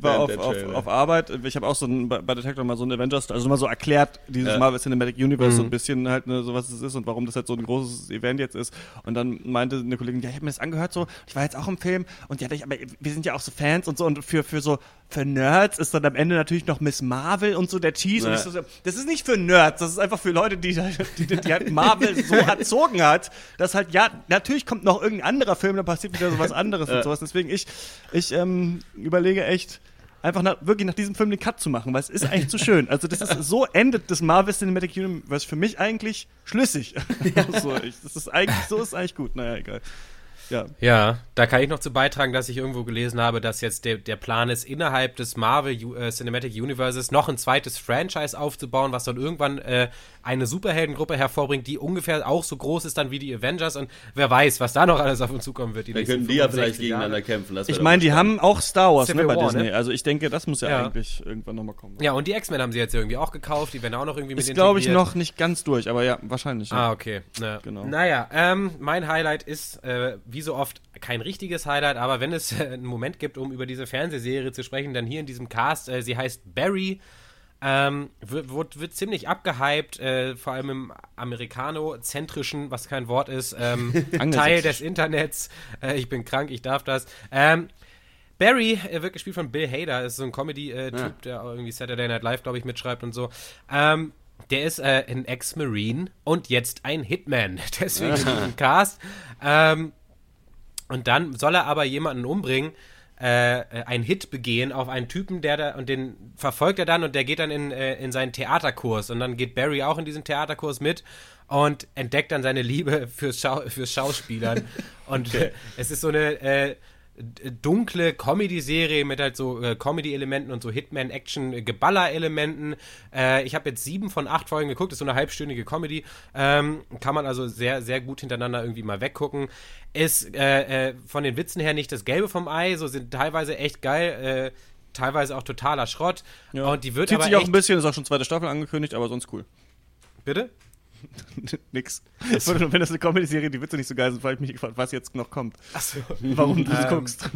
war auf, der auf, Trailer. auf Arbeit. Ich habe auch so ein, bei bei Detector mal so ein Avengers, also mal so erklärt, dieses Ja. Marvel Cinematic Universe Mhm. so ein bisschen halt, ne, so was es ist und warum das halt so ein großes Event jetzt ist. Und dann meinte eine Kollegin, ja, ich habe mir das angehört so, ich war jetzt auch im Film und ja, ich, aber wir sind ja auch so Fans und so und für, für so, für Nerds ist dann am Ende natürlich noch Miss Marvel und so der. Und Ja. ich so, das ist nicht für Nerds, das ist einfach für Leute, die, die, die, halt Marvel so erzogen hat, dass halt, ja, natürlich kommt noch irgendein anderer Film, dann passiert wieder sowas anderes und sowas. Deswegen ich, ich ähm, überlege echt, einfach nach, wirklich nach diesem Film den Cut zu machen, weil es ist eigentlich zu schön. Also das ist, so endet das Marvel Cinematic Universe für mich eigentlich schlüssig. so, ich, das ist eigentlich, so ist eigentlich gut. Naja, egal. Ja. Ja, da kann ich noch zu beitragen, dass ich irgendwo gelesen habe, dass jetzt der, der Plan ist, innerhalb des Marvel U äh, Cinematic Universes noch ein zweites Franchise aufzubauen, was dann irgendwann äh, eine Superheldengruppe hervorbringt, die ungefähr auch so groß ist dann wie die Avengers und wer weiß, was da noch alles auf uns zukommen wird. Die Dann können die ja 65 vielleicht gegeneinander Jahre. kämpfen. Das Ich meine, die haben auch Star Wars ne, bei War, Disney. ne? Also ich denke, das muss ja, Ja. eigentlich irgendwann nochmal kommen. Ja, und die X-Men haben sie jetzt irgendwie auch gekauft, die werden auch noch irgendwie mit ist, glaube ich, noch nicht ganz durch, aber ja, wahrscheinlich. Ja. Ah, okay. Na, Genau. Naja, ähm, mein Highlight ist, äh, wie so oft, kein richtiges Highlight, aber wenn es äh, einen Moment gibt, um über diese Fernsehserie zu sprechen, dann hier in diesem Cast, äh, sie heißt Barry, Ähm, wird, wird, wird ziemlich abgehypt, äh, vor allem im amerikanozentrischen, was kein Wort ist, ähm, Teil des Internets. Äh, ich bin krank, ich darf das. Ähm, Barry äh, wird gespielt von Bill Hader, ist so ein Comedy-Typ, Ja. der auch irgendwie Saturday Night Live, glaube ich, mitschreibt und so. Ähm, der ist äh, ein Ex-Marine und jetzt ein Hitman. Deswegen diesem Cast. Ähm, und dann soll er aber jemanden umbringen, äh, einen Hit begehen auf einen Typen, der da, und den verfolgt er dann und der geht dann in, äh, in seinen Theaterkurs. Und dann geht Barry auch in diesen Theaterkurs mit und entdeckt dann seine Liebe fürs, Schau fürs Schauspielern. und es ist so eine äh, dunkle Comedy-Serie mit halt so äh, Comedy-Elementen und so Hitman-Action-Geballer-Elementen. Äh, ich habe jetzt sieben von acht Folgen geguckt, ist so eine halbstündige Comedy. Ähm, kann man also sehr, sehr gut hintereinander irgendwie mal weggucken. Ist äh, äh, von den Witzen her nicht das Gelbe vom Ei, so sind teilweise echt geil, äh, teilweise auch totaler Schrott. Und die wird Zieht aber sich auch ein bisschen, ist auch schon zweite Staffel angekündigt, aber sonst cool. Bitte? Nix. Wenn das eine Comedy-Serie, die Witze nicht so geil sind, frage ich mich gefragt, was jetzt noch kommt. Achso. Warum du das Ähm, guckst.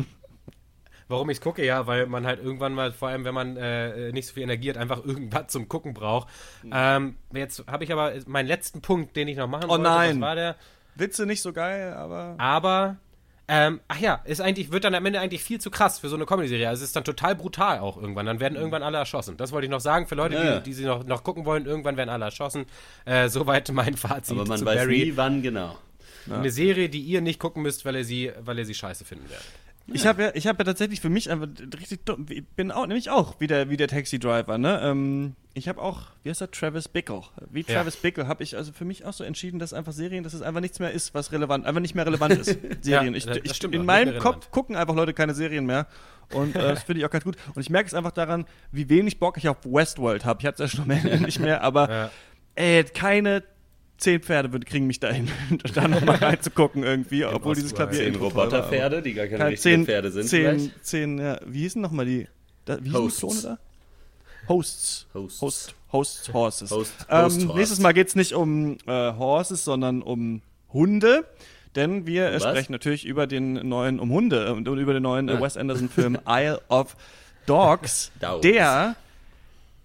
Warum ich es gucke, ja, weil man halt irgendwann mal, vor allem wenn man äh, nicht so viel Energie hat, einfach irgendwas zum Gucken braucht. Ähm, jetzt habe ich aber meinen letzten Punkt, den ich noch machen Oh wollte. nein. Was war der? Witze nicht so geil, aber. Aber, ähm, ach ja, ist eigentlich, wird dann am Ende eigentlich viel zu krass für so eine Comedy-Serie. Also es ist dann total brutal auch irgendwann. Dann werden irgendwann alle erschossen. Das wollte ich noch sagen für Leute, Ja, ja. die, die sie noch, noch gucken wollen. Irgendwann werden alle erschossen. Äh, soweit mein Fazit Aber man zu weiß Barry. nie, wann genau. Eine Serie, die ihr nicht gucken müsst, weil ihr sie, weil ihr sie scheiße finden werdet. Ich habe ja, ich habe ja tatsächlich für mich einfach richtig dumm. Ich bin auch, nämlich auch wie der, wie der Taxi Driver, ne? Ähm, ich habe auch, wie heißt der, Travis Bickle. Wie Ja. Travis Bickle habe ich also für mich auch so entschieden, dass einfach Serien, dass es einfach nichts mehr ist, was relevant, einfach nicht mehr relevant ist. Serien. ich, das ich, stimmt in meinem Kopf gucken einfach Leute keine Serien mehr. Und äh, das finde ich auch ganz gut. Und ich merke es einfach daran, wie wenig Bock ich auf Westworld habe. Ich hatte es ja schon mehr, nicht mehr, aber Ja. ey, keine zehn Pferde kriegen mich dahin, da nochmal reinzugucken irgendwie, obwohl dieses. Klavier Zehn Roboterpferde, die gar keine richtigen zehn, Pferde sind. Zehn, vielleicht? zehn, ja, wie hießen nochmal die? Da, wie hießen die Hosts. Klone da? Hosts. Hosts. Host, Hosts, Horses. Host- ähm, Host Horse. nächstes Mal geht es nicht um äh, Horses, sondern um Hunde. Denn wir was? sprechen natürlich über den neuen, um Hunde äh, und über den neuen äh, Ja. Wes Anderson-Film Isle of Dogs. Dogs. Der,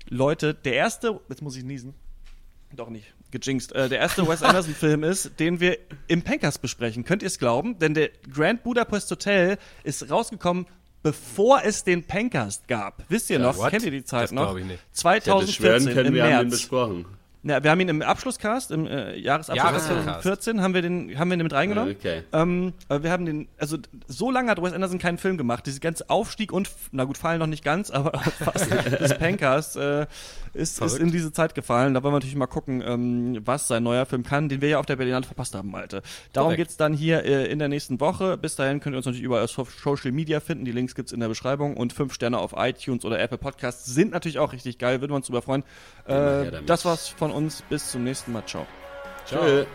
Leute, der erste, jetzt muss ich niesen. Doch nicht. Gejinxt. Äh, der erste Wes Anderson-Film ist, den wir im Pankers besprechen. Könnt ihr es glauben? Denn der Grand Budapest Hotel ist rausgekommen, bevor es den Pankers gab. Wisst ihr noch? what? Kennt ihr die Zeit Das noch? ich nicht. Ich hätte 2014 schwören können, im wir haben den März. besprochen. Ja, wir haben ihn im Abschlusscast, im äh, Jahresabschluss Jahrescast. 2014, haben wir den, haben wir den mit reingenommen. Okay. Ähm, aber wir haben den, also so lange hat Wes Anderson keinen Film gemacht. Diese ganze Aufstieg und, na gut, fallen noch nicht ganz, aber fast des Pankers äh, ist, ist in diese Zeit gefallen. Da wollen wir natürlich mal gucken, ähm, was sein neuer Film kann, den wir ja auf der Berlinale verpasst haben, Malte. Darum Korrekt. geht's dann hier äh, in der nächsten Woche. Bis dahin könnt ihr uns natürlich überall auf Social Media finden. Die Links gibt's in der Beschreibung und fünf Sterne auf iTunes oder Apple Podcasts sind natürlich auch richtig geil. Würden wir uns drüber freuen. Äh, damit. das war's von uns. Bis zum nächsten Mal. Ciao. Tschö.